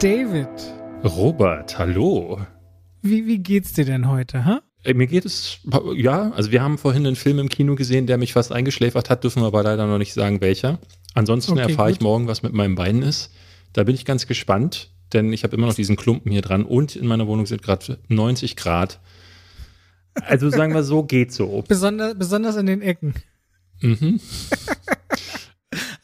David. Robert, hallo. Wie, wie geht's dir denn heute, ha? Ey, Mir geht es, ja, also wir haben vorhin einen Film im Kino gesehen, der mich fast eingeschläfert hat, dürfen wir aber leider noch nicht sagen, welcher. Ansonsten Okay, erfahre ich morgen, was mit meinem Bein ist. Da bin ich ganz gespannt, denn ich habe immer noch diesen Klumpen hier dran und in meiner Wohnung sind gerade 90 Grad. Also sagen wir so, geht so. Besonders, besonders in den Ecken. Mhm.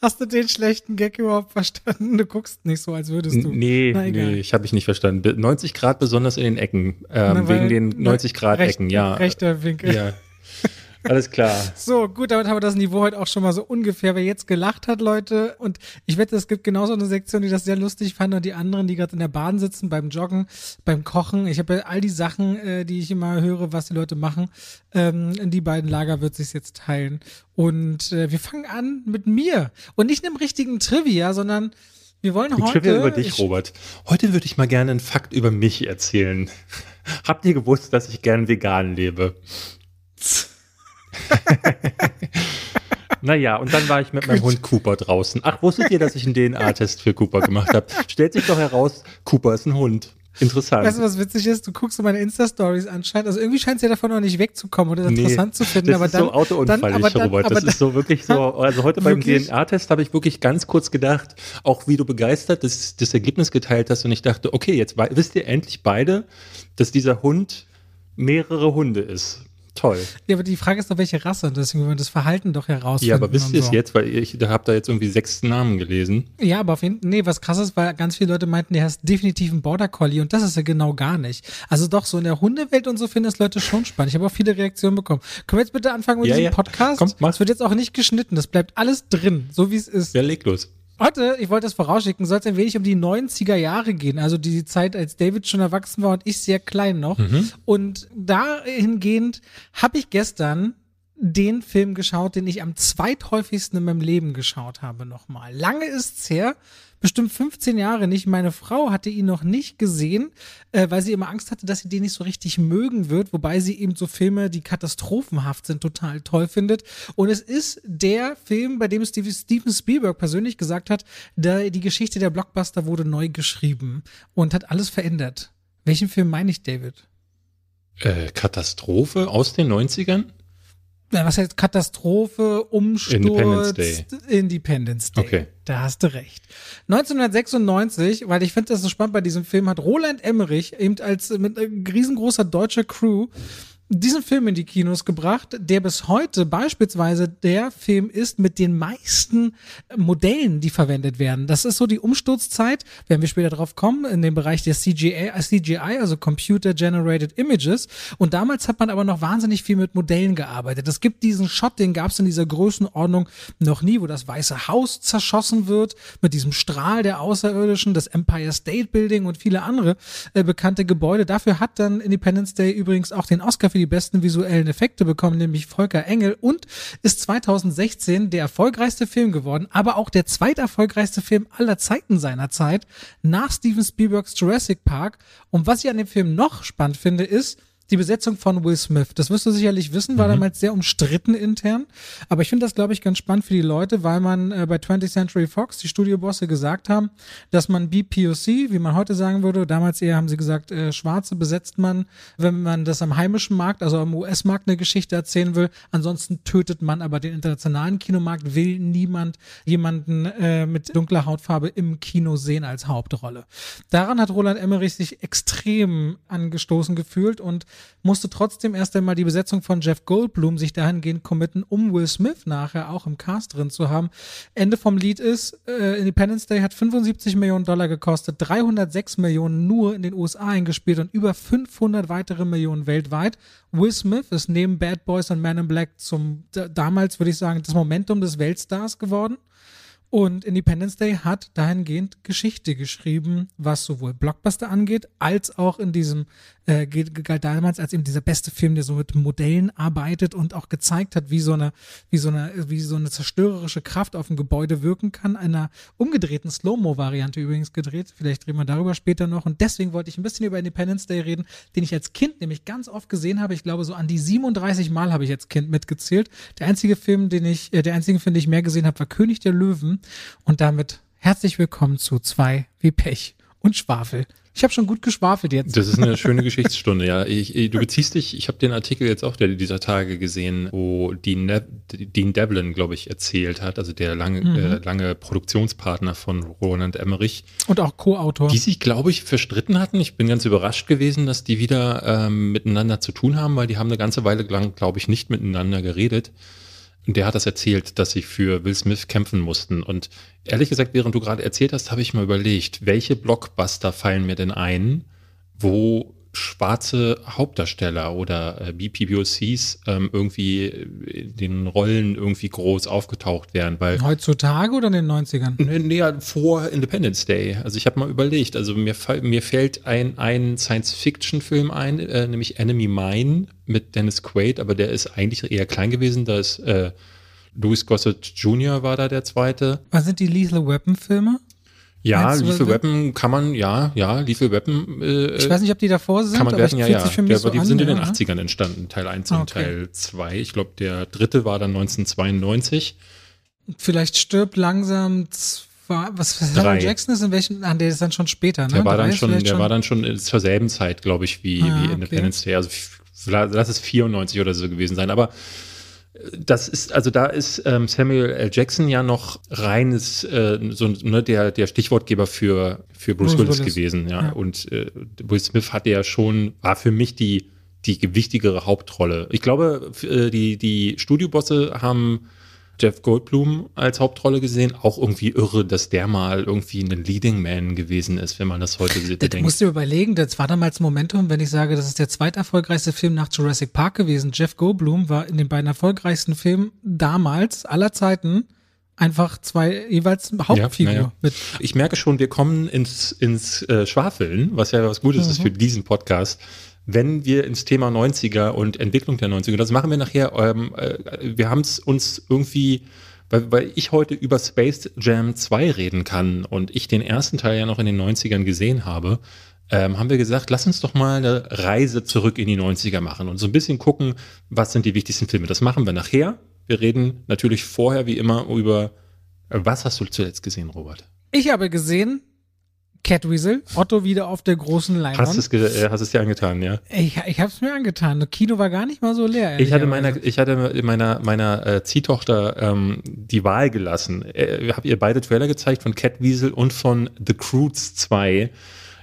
Hast du den schlechten Gag überhaupt verstanden? Du guckst nicht so, als würdest du. Nee, Na, nee, ich habe ich nicht verstanden. Be- 90 Grad besonders in den Ecken, ähm, Na, wegen den na, 90 Grad recht- Ecken, ja. Rechter Winkel. Ja. Alles klar. So, gut, damit haben wir das Niveau heute auch schon mal so ungefähr. Wer jetzt gelacht hat, Leute, und ich wette, es gibt genauso eine Sektion, die das sehr lustig fand und die anderen, die gerade in der Bahn sitzen, beim Joggen, beim Kochen. Ich habe ja all die Sachen, äh, die ich immer höre, was die Leute machen. Ähm, in die beiden Lager wird sich jetzt teilen. Und äh, wir fangen an mit mir. Und nicht einem richtigen Trivia, sondern wir wollen Die heute. Trivia über dich, ich, Robert. Heute würde ich mal gerne einen Fakt über mich erzählen. Habt ihr gewusst, dass ich gern vegan lebe? naja, und dann war ich mit meinem Hund Cooper draußen. Ach, wusstet ihr, dass ich einen DNA-Test für Cooper gemacht habe? Stellt sich doch heraus, Cooper ist ein Hund. Interessant. Weißt du, was witzig ist? Du guckst so meine Insta-Stories anscheinend. Also irgendwie scheint es ja davon noch nicht wegzukommen oder interessant zu finden. das aber ist dann, so autounfallig, dann, aber dann, Robert. aber Das ist so wirklich so. Also heute beim? DNA-Test habe ich wirklich ganz kurz gedacht, auch wie du begeistert das, das Ergebnis geteilt hast. Und ich dachte, okay, jetzt wisst ihr endlich beide, dass dieser Hund mehrere Hunde ist. Toll. Ja, aber die Frage ist doch, welche Rasse. Und deswegen wollen wir das Verhalten doch herausfinden. Ja, aber wisst ihr es so. jetzt? Weil ich da habt da jetzt irgendwie sechs Namen gelesen. Ja, aber auf jeden Fall, nee, was krass ist, weil ganz viele Leute meinten, der heißt definitiv ein Border Collie und das ist ja genau gar nicht. Also doch, so in der Hundewelt und so finden das Leute schon spannend. Ich habe auch viele Reaktionen bekommen. Können wir jetzt bitte anfangen mit Ja, diesem ja. Podcast? Komm, mach. Es wird jetzt auch nicht geschnitten, das bleibt alles drin, so wie es ist. Wer legt los? Heute, ich wollte das vorausschicken, soll es ein wenig um die 90er Jahre gehen, also die Zeit, als David schon erwachsen war und ich sehr klein noch. Und dahingehend habe ich gestern den Film geschaut, den ich am zweithäufigsten in meinem Leben geschaut habe nochmal. Lange ist's her, bestimmt 15 Jahre nicht. Meine Frau hatte ihn noch nicht gesehen, äh, weil sie immer Angst hatte, dass sie den nicht so richtig mögen wird, wobei sie eben so Filme, die katastrophenhaft sind, total toll findet. Und es ist der Film, bei dem Steve- Steven Spielberg persönlich gesagt hat, da die Geschichte der Blockbuster wurde neu geschrieben und hat alles verändert. Welchen Film meine ich, David? Äh, Katastrophe aus den 90ern? Was heißt Katastrophe, Umsturz, Independence Day. Independence Day. Okay. Da hast du recht. 1996, weil ich finde das so spannend bei diesem Film, hat Roland Emmerich eben als mit äh, riesengroßer deutscher Crew diesen Film in die Kinos gebracht, der bis heute beispielsweise der Film ist mit den meisten äh, Modellen, die verwendet werden. Das ist so die Umsturzzeit, werden wir später drauf kommen, in dem Bereich der CGI, äh, also Computer Generated Images. Und damals hat man aber noch wahnsinnig viel mit Modellen gearbeitet. Es gibt diesen Shot, den gab es in dieser Größenordnung noch nie, wo das Weiße Haus zerschossen wird, mit diesem Strahl der Außerirdischen, das Empire State Building und viele andere äh, bekannte Gebäude. Dafür hat dann Independence Day übrigens auch den Oscar für die besten visuellen Effekte bekommen, nämlich Volker Engel und ist 2016 der erfolgreichste Film geworden, aber auch der zweiterfolgreichste Film aller Zeiten seiner Zeit nach Steven Spielbergs Jurassic Park. Und was ich an dem Film noch spannend finde, ist, die Besetzung von Will Smith. Das wirst du sicherlich wissen, war damals sehr umstritten intern. Aber ich finde das, glaube ich, ganz spannend für die Leute, weil man äh, bei 20th Century Fox, die Studiobosse, gesagt haben, dass man BPOC, wie man heute sagen würde, damals eher haben sie gesagt, äh, Schwarze besetzt man, wenn man das am heimischen Markt, also am US-Markt eine Geschichte erzählen will. Ansonsten tötet man aber den internationalen Kinomarkt, will niemand jemanden äh, mit dunkler Hautfarbe im Kino sehen als Hauptrolle. Daran hat Roland Emmerich sich extrem angestoßen gefühlt und musste trotzdem erst einmal die Besetzung von Jeff Goldblum sich dahingehend committen, um Will Smith nachher auch im Cast drin zu haben. Ende vom Lied ist, äh, Independence Day hat 75 Millionen Dollar gekostet, 306 Millionen nur in den USA eingespielt und über 500 weitere Millionen weltweit. Will Smith ist neben Bad Boys und Man in Black zum da- damals, würde ich sagen, das Momentum des Weltstars geworden. Und Independence Day hat dahingehend Geschichte geschrieben, was sowohl Blockbuster angeht, als auch in diesem, äh, galt damals als eben dieser beste Film, der so mit Modellen arbeitet und auch gezeigt hat, wie so eine, wie so eine, wie so eine zerstörerische Kraft auf ein Gebäude wirken kann. Einer umgedrehten Slow-Mo-Variante übrigens gedreht. Vielleicht reden wir darüber später noch. Und deswegen wollte ich ein bisschen über Independence Day reden, den ich als Kind nämlich ganz oft gesehen habe. Ich glaube, so an die 37 Mal habe ich als Kind mitgezählt. Der einzige Film, den ich, äh, der einzige Film, den ich mehr gesehen habe, war König der Löwen. Und damit herzlich willkommen zu zwei wie Pech und Schwafel. Ich habe schon gut geschwafelt jetzt. Das ist eine schöne Geschichtsstunde, ja. Ich, ich, du beziehst dich, ich habe den Artikel jetzt auch der, dieser Tage gesehen, wo Dean, ne Dean Devlin, glaube ich, erzählt hat, also der lange, mhm. äh, lange Produktionspartner von Roland Emmerich. Und auch Co-Autor. Die sich, glaube ich, verstritten hatten. Ich bin ganz überrascht gewesen, dass die wieder ähm, miteinander zu tun haben, weil die haben eine ganze Weile lang, glaube ich, nicht miteinander geredet. Und der hat das erzählt, dass sie für Will Smith kämpfen mussten. Und ehrlich gesagt, während du gerade erzählt hast, habe ich mal überlegt, welche Blockbuster fallen mir denn ein, wo schwarze Hauptdarsteller oder äh, BPBOCs ähm, irgendwie in den Rollen irgendwie groß aufgetaucht wären. Weil, Heutzutage oder in den 90ern? Nee, vor Independence Day. Also ich habe mal überlegt, also mir, mir fällt ein, ein Science-Fiction-Film ein, äh, nämlich Enemy Mine mit Dennis Quaid, aber der ist eigentlich eher klein gewesen. Da ist äh, Louis Gossett Jr. war da der zweite. Was sind die Lethal Weapon-Filme? Ja, Lethal Weapon kann man, ja, ja, Lethal Weapon. Äh, ich weiß nicht, ob die davor sind. Kann man werfen, ja, ja. Der, so die an, sind in den 80ern entstanden, Teil 1 und okay. Teil 2. Ich glaube, der dritte war dann 1992. Vielleicht stirbt langsam zwei, was für Samuel Jackson ist in welchem, ah, der ist dann schon später, ne? Der war dann schon, der schon? war dann schon zur selben Zeit, glaube ich, wie, ah, wie Independence okay. Day. Also lass es 94 oder so gewesen sein, aber das ist, also da ist ähm, Samuel L. Jackson ja noch reines, äh, so ne, der, der Stichwortgeber für, für Bruce, Bruce Willis, Willis, gewesen, ja. ja. Und äh, Will Smith hatte ja schon, war für mich die, die gewichtigere Hauptrolle. Ich glaube, äh, die, die Studiobosse haben Jeff Goldblum als Hauptrolle gesehen. Auch irgendwie irre, dass der mal irgendwie ein Leading Man gewesen ist, wenn man das heute sieht. Du musst dir überlegen, das war damals Momentum, wenn ich sage, das ist der zweiterfolgreichste Film nach Jurassic Park gewesen. Jeff Goldblum war in den beiden erfolgreichsten Filmen damals aller Zeiten einfach zwei jeweils Hauptfigur. Ja, ja. Ich merke schon, wir kommen ins, ins äh, Schwafeln, was ja was Gutes mhm. ist für diesen Podcast wenn wir ins Thema 90er und Entwicklung der 90er, das machen wir nachher, ähm, äh, wir haben es uns irgendwie, weil, weil ich heute über Space Jam 2 reden kann und ich den ersten Teil ja noch in den 90ern gesehen habe, ähm, haben wir gesagt, lass uns doch mal eine Reise zurück in die 90er machen und so ein bisschen gucken, was sind die wichtigsten Filme. Das machen wir nachher. Wir reden natürlich vorher wie immer über, was hast du zuletzt gesehen, Robert? Ich habe gesehen Catweasel, Otto wieder auf der großen Leinwand. Hast du es, äh, hast es dir angetan, ja? Ich, ich habe es mir angetan. Das Kino war gar nicht mal so leer. Ich hatte meiner, ich hatte meiner, meiner äh, Ziehtochter ähm, die Wahl gelassen. Äh, habe ihr beide Trailer gezeigt von Catweasel und von The Croods 2.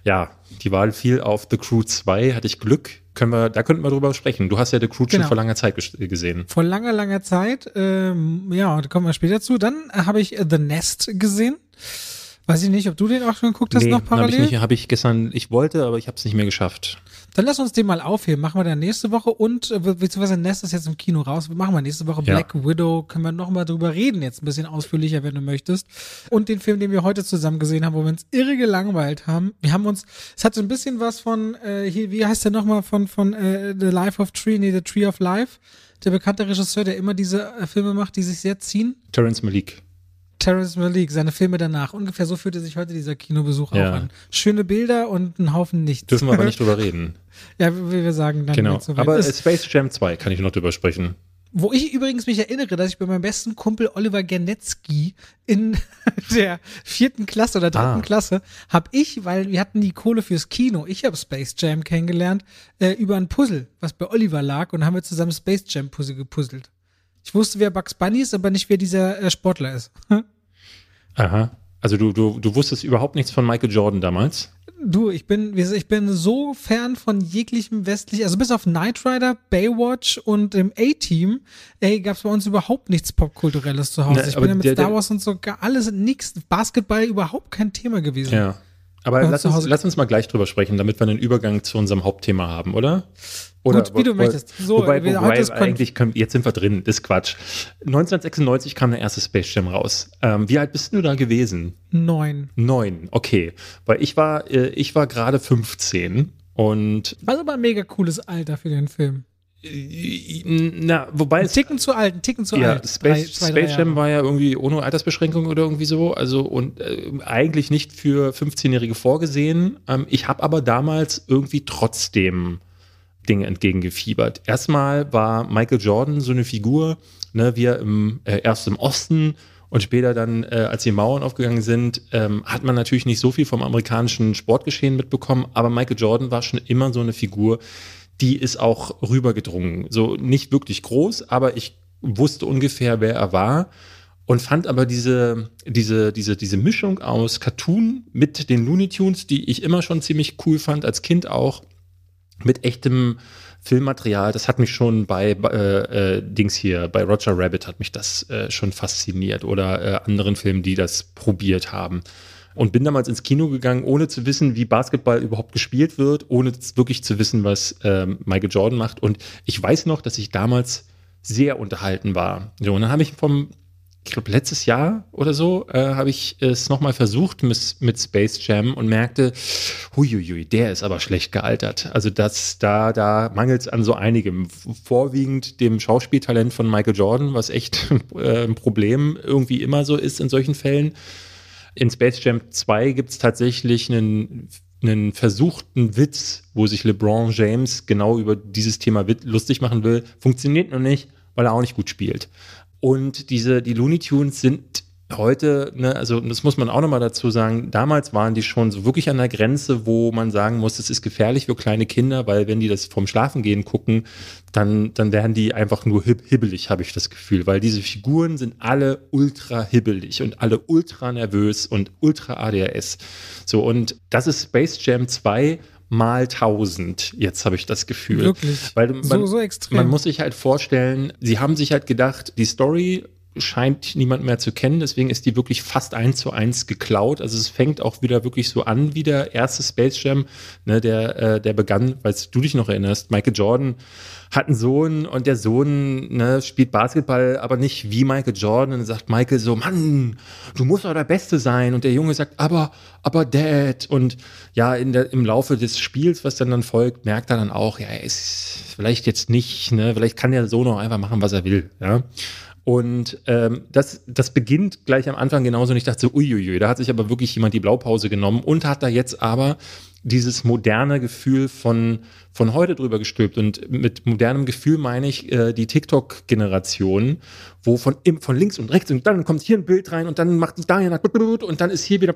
Ja, die Wahl fiel auf The Crew 2. Hatte ich Glück. Können wir, da könnten wir drüber sprechen. Du hast ja The Crew genau. schon vor langer Zeit gesehen. Vor langer, langer Zeit. Ähm, ja, da kommen wir später zu. Dann habe ich The Nest gesehen. Weiß ich nicht, ob du den auch schon geguckt hast nee, noch parallel? Habe ich, nicht, hab ich gestern, ich wollte, aber ich habe es nicht mehr geschafft. Dann lass uns den mal aufheben. Machen wir dann nächste Woche und, äh, beziehungsweise Nest ist jetzt im Kino raus. Machen wir nächste Woche ja. Black Widow. Können wir nochmal drüber reden, jetzt ein bisschen ausführlicher, wenn du möchtest. Und den Film, den wir heute zusammen gesehen haben, wo wir uns irre gelangweilt haben. Wir haben uns, es hat so ein bisschen was von, äh, hier, wie heißt der nochmal, von, von äh, The Life of Tree, nee, The Tree of Life. Der bekannte Regisseur, der immer diese äh, Filme macht, die sich sehr ziehen. Terence Malik. Terrence Malik, seine Filme danach. Ungefähr so fühlte sich heute dieser Kinobesuch ja. auch an. Schöne Bilder und ein Haufen nichts. Dürfen wir aber nicht drüber reden. Ja, wie wir sagen, dann genau. Aber ist. Space Jam 2 kann ich noch drüber sprechen. Wo ich übrigens mich erinnere, dass ich bei meinem besten Kumpel Oliver Gernetzky in der vierten Klasse oder dritten ah. Klasse habe ich, weil wir hatten die Kohle fürs Kino, ich habe Space Jam kennengelernt, äh, über ein Puzzle, was bei Oliver lag und haben wir zusammen Space Jam Puzzle gepuzzelt. Ich wusste, wer Bugs Bunny ist, aber nicht, wer dieser äh, Sportler ist. Aha. Also du, du, du wusstest überhaupt nichts von Michael Jordan damals? Du, ich bin, ich bin so fern von jeglichem westlichen, also bis auf Knight Rider, Baywatch und dem A-Team, ey, gab es bei uns überhaupt nichts Popkulturelles zu Hause. Ne, ich bin ja mit der, Star Wars und so alles nix, Basketball überhaupt kein Thema gewesen. Ja. Aber lass uns, lass uns mal gleich drüber sprechen, damit wir einen Übergang zu unserem Hauptthema haben, oder? Oder, Gut, wie du möchtest. So, wobei, wobei eigentlich können, jetzt sind wir drin, ist Quatsch. 1996 kam der erste Space Jam raus. Ähm, wie alt bist du da gewesen? Neun. Neun, okay. Weil ich war, äh, ich war gerade 15 und. Was aber ein mega cooles Alter für den Film. Na, wobei ein Ticken zu alt, ein Ticken zu ja, alt. Space, drei, zwei, Space Jam war ja irgendwie ohne Altersbeschränkung oder irgendwie so, also und äh, eigentlich nicht für 15-Jährige vorgesehen. Ähm, ich habe aber damals irgendwie trotzdem Dinge entgegengefiebert. Erstmal war Michael Jordan so eine Figur, ne, wie er im, äh, erst im Osten Und später dann, äh, als die Mauern aufgegangen sind, ähm, hat man natürlich nicht so viel vom amerikanischen Sportgeschehen mitbekommen, aber Michael Jordan war schon immer so eine Figur, die ist auch rübergedrungen. So nicht wirklich groß, aber ich wusste ungefähr, wer er war und fand aber diese, diese, diese, diese Mischung aus Cartoon mit den Looney Tunes, die ich immer schon ziemlich cool fand, als Kind auch, mit echtem Filmmaterial, das hat mich schon bei äh, äh, Dings hier, bei Roger Rabbit hat mich das äh, schon fasziniert oder äh, anderen Filmen, die das probiert haben. Und bin damals ins Kino gegangen, ohne zu wissen, wie Basketball überhaupt gespielt wird, ohne wirklich zu wissen, was ähm, Michael Jordan macht. Und ich weiß noch, dass ich damals sehr unterhalten war. So, und dann habe ich vom ich glaube, letztes Jahr oder so äh, habe ich es nochmal versucht mit, mit, Space Jam und merkte, huiuiui, der ist aber schlecht gealtert. Also das, da, da mangelt es an so einigem. Vorwiegend dem Schauspieltalent von Michael Jordan, was echt äh, ein Problem irgendwie immer so ist in solchen Fällen. In Space Jam 2 gibt es tatsächlich einen einen versuchten Witz, wo sich LeBron James genau über dieses Thema lustig machen will, funktioniert noch nicht, weil er auch nicht gut spielt. Und diese, die Looney Tunes sind heute, ne, also das muss man auch nochmal dazu sagen, damals waren die schon so wirklich an der Grenze, wo man sagen muss, es ist gefährlich für kleine Kinder, weil wenn die das vom Schlafengehen gucken, dann, dann werden die einfach nur hib hibbelig, habe ich das Gefühl, weil diese Figuren sind alle ultra hibbelig und alle ultra nervös und ultra ADHS. So, und das ist Space Jam 2 mal 1000. Jetzt habe ich das Gefühl. Wirklich? Weil man, so, so extrem. Man muss sich halt vorstellen, sie haben sich halt gedacht, die Story scheint niemand mehr zu kennen, deswegen ist die wirklich fast eins zu eins geklaut. Also es fängt auch wieder wirklich so an wie der erste Space Jam, ne, der, äh, der begann, falls du dich noch erinnerst, Michael Jordan hat einen Sohn und der Sohn ne, spielt Basketball, aber nicht wie Michael Jordan. Und sagt Michael so, Mann, du musst doch der Beste sein. Und der Junge sagt, aber, aber Dad. Und ja, in der, im Laufe des Spiels, was dann dann folgt, merkt er dann auch, ja, er ist vielleicht jetzt nicht, ne, vielleicht kann der Sohn auch einfach machen, was er will. Ja. Und ähm, das, das beginnt gleich am Anfang genauso. Und ich dachte so, uiuiui, da hat sich aber wirklich jemand die Blaupause genommen und hat da jetzt aber dieses moderne Gefühl von, von heute drüber gestülpt. Und mit modernem Gefühl meine ich äh, die TikTok-Generation, wo von, von links und rechts und dann kommt hier ein Bild rein und dann macht es da und dann ist hier wieder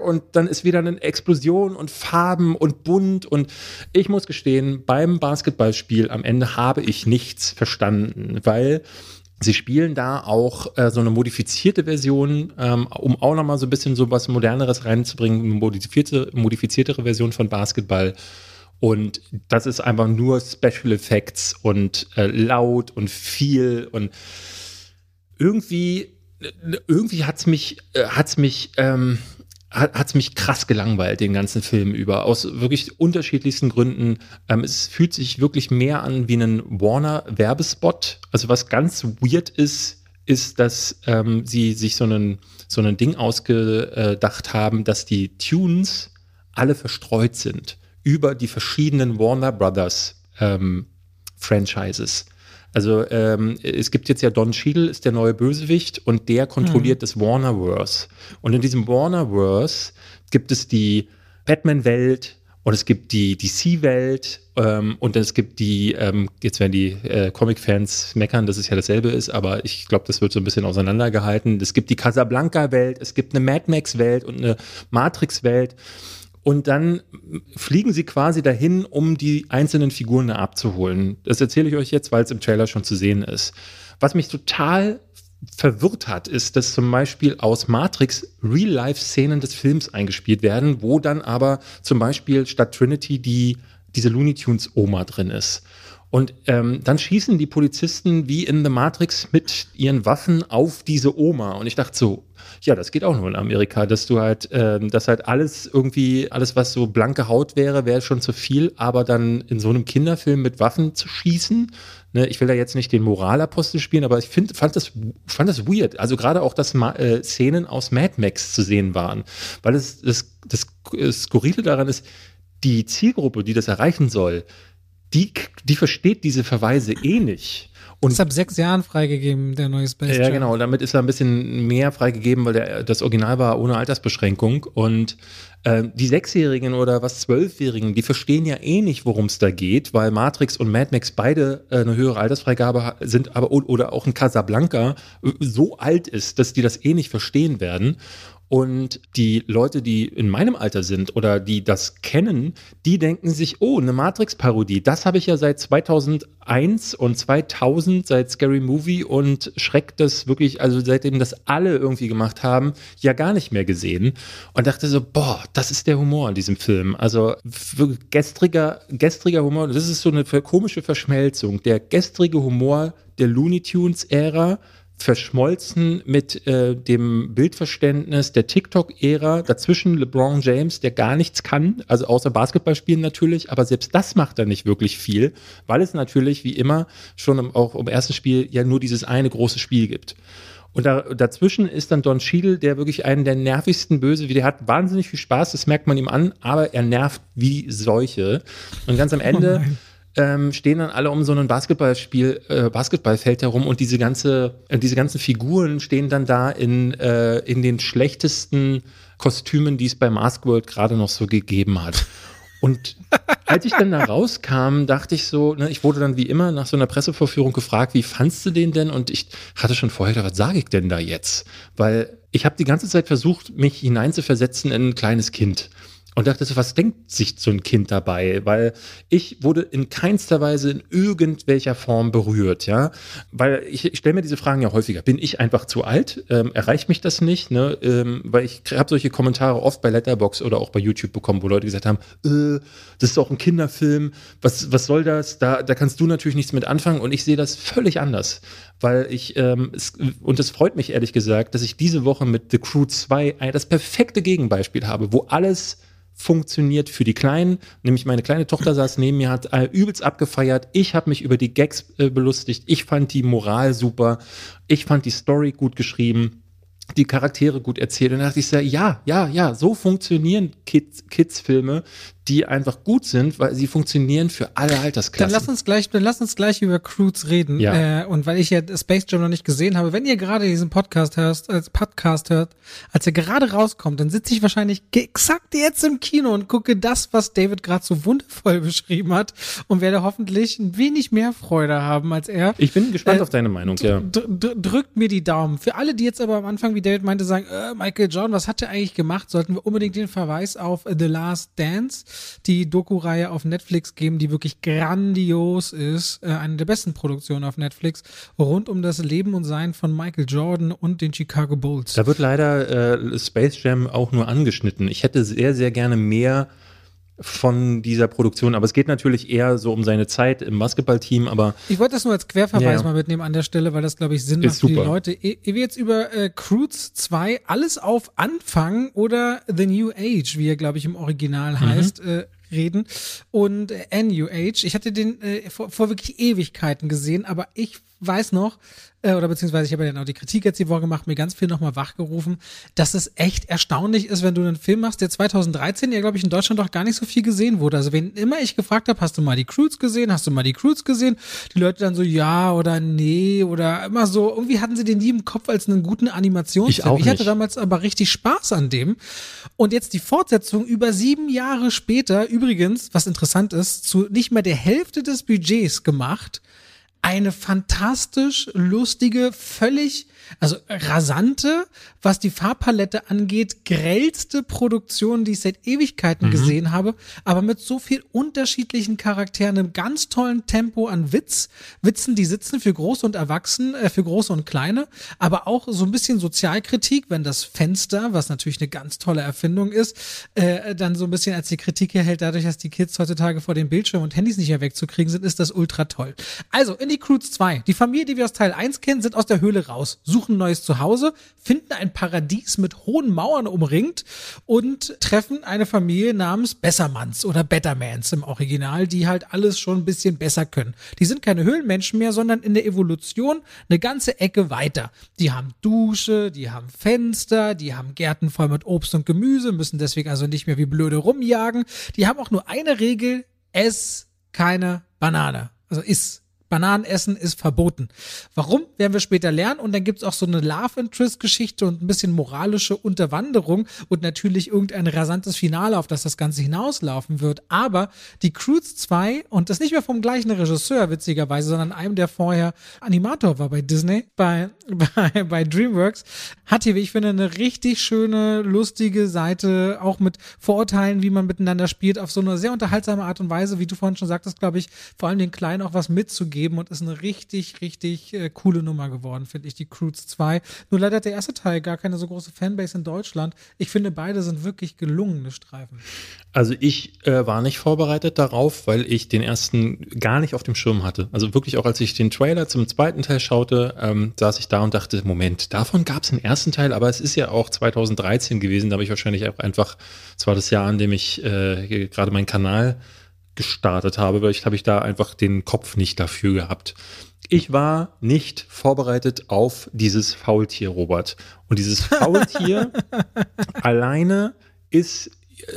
und dann ist wieder eine Explosion und Farben und bunt. Und ich muss gestehen, beim Basketballspiel am Ende habe ich nichts verstanden, weil Sie spielen da auch äh, so eine modifizierte Version, ähm, um auch nochmal so ein bisschen so was Moderneres reinzubringen, eine modifizierte, modifiziertere Version von Basketball. Und das ist einfach nur Special Effects und äh, laut und viel und irgendwie, äh, irgendwie hat's mich, äh, hat's mich, ähm, hat es mich krass gelangweilt, den ganzen Film über, aus wirklich unterschiedlichsten Gründen. Ähm, es fühlt sich wirklich mehr an wie ein Warner-Werbespot. Also was ganz weird ist, ist, dass ähm, sie sich so einen so ein Ding ausgedacht haben, dass die Tunes alle verstreut sind über die verschiedenen Warner Brothers ähm, Franchises. Also ähm, es gibt jetzt ja Don Cheadle, ist der neue Bösewicht und der kontrolliert mhm. das Warnerverse. Und in diesem Warnerverse gibt es die Batman-Welt und es gibt die DC-Welt ähm, und es gibt die, ähm, jetzt werden die äh, Comic-Fans meckern, dass es ja dasselbe ist, aber ich glaube, das wird so ein bisschen auseinandergehalten. Es gibt die Casablanca-Welt, es gibt eine Mad Max-Welt und eine Matrix-Welt. Und dann fliegen sie quasi dahin, um die einzelnen Figuren abzuholen. Das erzähle ich euch jetzt, weil es im Trailer schon zu sehen ist. Was mich total verwirrt hat, ist, dass zum Beispiel aus Matrix Real-Life-Szenen des Films eingespielt werden, wo dann aber zum Beispiel statt Trinity die, diese Looney Tunes Oma drin ist. Und ähm, dann schießen die Polizisten wie in The Matrix mit ihren Waffen auf diese Oma. Und ich dachte so, ja, das geht auch nur in Amerika, dass du halt, ähm, dass halt alles irgendwie, alles, was so blanke Haut wäre, wäre schon zu viel, aber dann in so einem Kinderfilm mit Waffen zu schießen, ne, ich will da jetzt nicht den Moralapostel spielen, aber ich find, fand, das, fand das weird. Also gerade auch, dass äh, Szenen aus Mad Max zu sehen waren. Weil es, das, das Skurrile daran ist, die Zielgruppe, die das erreichen soll, die, die versteht diese Verweise eh nicht. Und ist ab sechs Jahren freigegeben, der neue Space Jam. Ja, genau. Damit ist er ein bisschen mehr freigegeben, weil der, das Original war ohne Altersbeschränkung. Und äh, die Sechsjährigen oder was Zwölfjährigen, die verstehen ja eh nicht, worum es da geht, weil Matrix und Mad Max beide äh, eine höhere Altersfreigabe sind, aber oder auch ein Casablanca so alt ist, dass die das eh nicht verstehen werden. Und die Leute, die in meinem Alter sind oder die das kennen, die denken sich, oh, eine Matrix-Parodie. Das habe ich ja seit 2001 und 2000, seit Scary Movie und Schreck das wirklich, also seitdem das alle irgendwie gemacht haben, ja gar nicht mehr gesehen. Und dachte so, boah, das ist der Humor in diesem Film. Also gestriger, gestriger Humor, das ist so eine komische Verschmelzung. Der gestrige Humor der Looney Tunes-Ära verschmolzen mit äh, dem Bildverständnis der TikTok-Ära. Dazwischen LeBron James, der gar nichts kann, also außer Basketball spielen natürlich, aber selbst das macht er nicht wirklich viel, weil es natürlich wie immer schon im, auch im ersten Spiel ja nur dieses eine große Spiel gibt. Und da, dazwischen ist dann Don Cheadle, der wirklich einen der nervigsten Böse, wie der hat wahnsinnig viel Spaß, das merkt man ihm an, aber er nervt wie solche. Und ganz am Ende oh ähm, stehen dann alle um so ein Basketballspiel, äh, Basketballfeld herum und diese ganze, äh, diese ganzen Figuren stehen dann da in, äh, in den schlechtesten Kostümen, die es bei Mask World gerade noch so gegeben hat. Und als ich dann da rauskam, dachte ich so, ne, ich wurde dann wie immer nach so einer Pressevorführung gefragt, wie fandst du den denn? Und ich hatte schon vorher gedacht, was sage ich denn da jetzt? Weil ich habe die ganze Zeit versucht, mich hineinzuversetzen in ein kleines Kind und dachte so, was denkt sich so ein Kind dabei? Weil ich wurde in keinster Weise in irgendwelcher Form berührt, ja. Weil ich, ich stelle mir diese Fragen ja häufiger. Bin ich einfach zu alt? Ähm, erreicht mich das nicht? Ne? Ähm, weil ich habe solche Kommentare oft bei Letterbox oder auch bei YouTube bekommen, wo Leute gesagt haben, äh, das ist doch ein Kinderfilm, was, was soll das? Da, da kannst du natürlich nichts mit anfangen und ich sehe das völlig anders. Weil ich, ähm, es, und es freut mich ehrlich gesagt, dass ich diese Woche mit The Crew 2 das perfekte Gegenbeispiel habe, wo alles funktioniert für die Kleinen. Nämlich meine kleine Tochter saß neben mir, hat äh, übelst abgefeiert. Ich habe mich über die Gags äh, belustigt. Ich fand die Moral super. Ich fand die Story gut geschrieben die Charaktere gut erzählt. Und da dachte ich so, ja, ja, ja, so funktionieren Kids, Kids-Filme, die einfach gut sind, weil sie funktionieren für alle Altersklassen. Dann lass uns gleich, dann lass uns gleich über Crudes reden. Ja. Äh, und weil ich ja Space Jam noch nicht gesehen habe, wenn ihr gerade diesen Podcast hörst, als Podcast hört, als er gerade rauskommt, dann sitze ich wahrscheinlich exakt jetzt im Kino und gucke das, was David gerade so wundervoll beschrieben hat und werde hoffentlich ein wenig mehr Freude haben als er. Ich bin gespannt äh, auf deine Meinung, ja. Drückt mir die Daumen. Für alle, die jetzt aber am Anfang, wie David meinte, sagen, äh, Michael John, was hat er eigentlich gemacht, sollten wir unbedingt den Verweis auf The Last Dance die Doku-Reihe auf Netflix geben, die wirklich grandios ist. Äh, eine der besten Produktionen auf Netflix rund um das Leben und Sein von Michael Jordan und den Chicago Bulls. Da wird leider äh, Space Jam auch nur angeschnitten. Ich hätte sehr, sehr gerne mehr von dieser Produktion. Aber es geht natürlich eher so um seine Zeit im Basketballteam, aber. Ich wollte das nur als Querverweis ja. mal mitnehmen an der Stelle, weil das, glaube ich, Sinn macht für die Leute. Ehe wir jetzt über äh, Crudes 2 alles auf Anfang oder The New Age, wie er, glaube ich, im Original mhm. heißt, äh, reden. Und äh, NUH, ich hatte den äh, vor, vor wirklich Ewigkeiten gesehen, aber ich weiß noch, äh, oder beziehungsweise ich habe ja dann auch die Kritik jetzt die Woche gemacht, mir ganz viel nochmal wachgerufen, dass es echt erstaunlich ist, wenn du einen Film machst, der 2013 ja, glaube ich, in Deutschland doch gar nicht so viel gesehen wurde. Also wenn immer ich gefragt habe, hast du mal die Crudes gesehen, hast du mal die Crudes gesehen, die Leute dann so ja oder nee oder immer so, irgendwie hatten sie den nie im Kopf als einen guten Animationsfilm. Ich, auch ich hatte damals aber richtig Spaß an dem. Und jetzt die Fortsetzung über sieben Jahre später, übrigens, was interessant ist, zu nicht mehr der Hälfte des Budgets gemacht eine fantastisch lustige, völlig also rasante, was die Farbpalette angeht, grellste Produktion, die ich seit Ewigkeiten mhm. gesehen habe, aber mit so viel unterschiedlichen Charakteren, einem ganz tollen Tempo an Witz, Witzen, die sitzen für Große und Erwachsene, äh, für Große und Kleine, aber auch so ein bisschen Sozialkritik, wenn das Fenster, was natürlich eine ganz tolle Erfindung ist, äh, dann so ein bisschen als die Kritik erhält, dadurch, dass die Kids heutzutage vor dem Bildschirm und Handys nicht mehr wegzukriegen sind, ist das ultra toll. Also, in die Crudes 2. Die Familie, die wir aus Teil 1 kennen, sind aus der Höhle raus. Super suchen ein neues Zuhause, finden ein Paradies mit hohen Mauern umringt und treffen eine Familie namens Bessermanns oder Bettermans im Original, die halt alles schon ein bisschen besser können. Die sind keine Höhlenmenschen mehr, sondern in der Evolution eine ganze Ecke weiter. Die haben Dusche, die haben Fenster, die haben Gärten voll mit Obst und Gemüse, müssen deswegen also nicht mehr wie blöde rumjagen. Die haben auch nur eine Regel, es keine Banane. Also ist Bananenessen ist verboten. Warum, werden wir später lernen. Und dann gibt's auch so eine Love-Interest-Geschichte und ein bisschen moralische Unterwanderung und natürlich irgendein rasantes Finale, auf das das Ganze hinauslaufen wird. Aber die Cruise 2, und das nicht mehr vom gleichen Regisseur, witzigerweise, sondern einem, der vorher Animator war bei Disney, bei, bei, bei DreamWorks, hat hier, wie ich finde, eine richtig schöne, lustige Seite, auch mit Vorurteilen, wie man miteinander spielt, auf so eine sehr unterhaltsame Art und Weise, wie du vorhin schon sagtest, glaube ich, vor allem den Kleinen auch was mitzugeben gegeben und ist eine richtig, richtig äh, coole Nummer geworden, finde ich, die Cruise 2. Nur leider hat der erste Teil gar keine so große Fanbase in Deutschland. Ich finde, beide sind wirklich gelungene Streifen. Also ich äh, war nicht vorbereitet darauf, weil ich den ersten gar nicht auf dem Schirm hatte. Also wirklich auch als ich den Trailer zum zweiten Teil schaute, ähm, saß ich da und dachte, Moment, davon gab es den ersten Teil, aber es ist ja auch 2013 gewesen, da habe ich wahrscheinlich auch einfach, es war das Jahr, an dem ich äh, gerade meinen Kanal gestartet habe, weil ich habe ich da einfach den Kopf nicht dafür gehabt. Ich war nicht vorbereitet auf dieses Faultier, Robert. Und dieses Faultier alleine ist,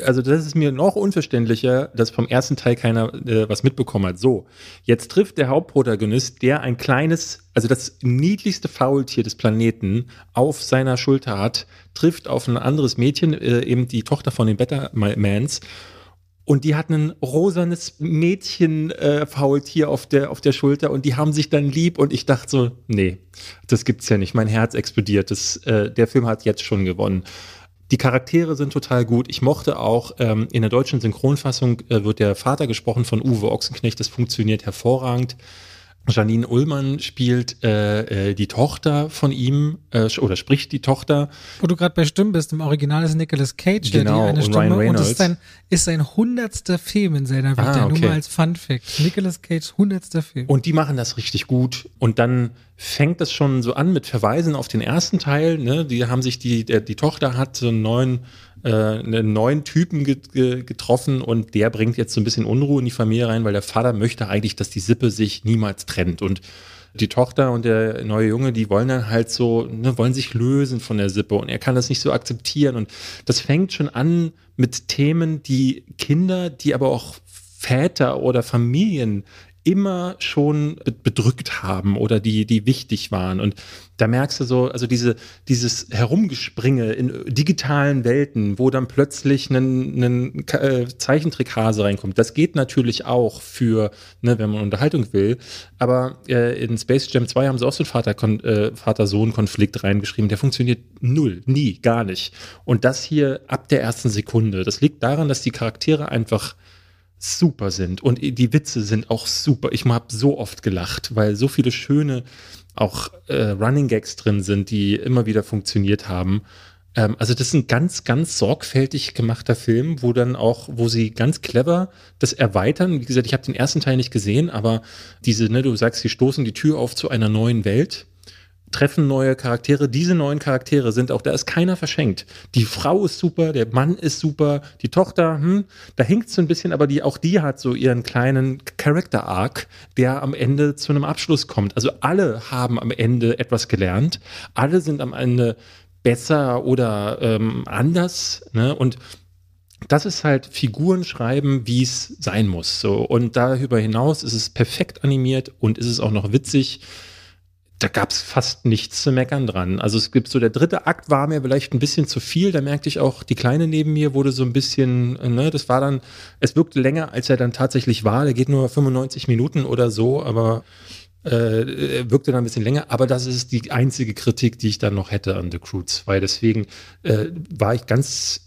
also das ist mir noch unverständlicher, dass vom ersten Teil keiner äh, was mitbekommen hat. So, jetzt trifft der Hauptprotagonist, der ein kleines, also das niedlichste Faultier des Planeten auf seiner Schulter hat, trifft auf ein anderes Mädchen, äh, eben die Tochter von den Bettermans und die hat ein rosanes Mädchen-Faultier äh, auf, der, auf der Schulter und die haben sich dann lieb und ich dachte so, nee, das gibt's ja nicht. Mein Herz explodiert. Das, äh, der Film hat jetzt schon gewonnen. Die Charaktere sind total gut. Ich mochte auch, ähm, in der deutschen Synchronfassung äh, wird der Vater gesprochen von Uwe Ochsenknecht. Das funktioniert hervorragend. Janine Ullmann spielt äh, äh, die Tochter von ihm äh, oder spricht die Tochter. Wo du gerade bei Stimmen bist, im Original ist Nicolas Cage, genau, der die eine und Stimme und ist sein, ist sein hundertster Film in seiner Vita, Ah, okay. nur mal als Fun Fact. Nicolas Cage hundertster Film. Und die machen das richtig gut. Und dann fängt das schon so an mit Verweisen auf den ersten Teil. Ne? Die haben sich die, der, die Tochter hat so einen neuen, äh, einen neuen Typen get, ge- getroffen und der bringt jetzt so ein bisschen Unruhe in die Familie rein, weil der Vater möchte eigentlich, dass die Sippe sich niemals trennt. Und die Tochter und der neue Junge, die wollen dann halt so, ne, wollen sich lösen von der Sippe und er kann das nicht so akzeptieren. Und das fängt schon an mit Themen, die Kinder, die aber auch Väter oder Familien immer schon be- bedrückt haben oder die, die wichtig waren. Und da merkst du so, also diese, dieses Herumgespringe in digitalen Welten, wo dann plötzlich ein, ein äh, Zeichentrickhase reinkommt. Das geht natürlich auch für, ne, wenn man Unterhaltung will. Aber äh, in Space Jam 2 haben sie auch so einen Vater, äh, Vater-Sohn-Konflikt reingeschrieben. Der funktioniert null, nie, gar nicht. Und das hier ab der ersten Sekunde. Das liegt daran, dass die Charaktere einfach super sind und die Witze sind auch super. Ich habe so oft gelacht, weil so viele schöne auch äh, Running Gags drin sind, die immer wieder funktioniert haben. Ähm, also das ist ein ganz, ganz sorgfältig gemachter Film, wo dann auch, wo sie ganz clever das erweitern. Wie gesagt, ich habe den ersten Teil nicht gesehen, aber diese, ne, du sagst, sie stoßen die Tür auf zu einer neuen Welt treffen neue Charaktere. Diese neuen Charaktere sind auch, da ist keiner verschenkt. Die Frau ist super, der Mann ist super, die Tochter, hm, da hinkt so ein bisschen, aber die, auch die hat so ihren kleinen Character Arc, der am Ende zu einem Abschluss kommt. Also alle haben am Ende etwas gelernt. Alle sind am Ende besser oder ähm, anders, ne? Und das ist halt Figuren schreiben, wie es sein muss. So. Und darüber hinaus ist es perfekt animiert und ist es auch noch witzig da gab es fast nichts zu meckern dran. Also es gibt so, der dritte Akt war mir vielleicht ein bisschen zu viel. Da merkte ich auch, die Kleine neben mir wurde so ein bisschen, ne, das war dann, es wirkte länger, als er dann tatsächlich war. Der geht nur 95 Minuten oder so, aber äh, wirkte dann ein bisschen länger. Aber das ist die einzige Kritik, die ich dann noch hätte an The Crew 2. Deswegen äh, war ich ganz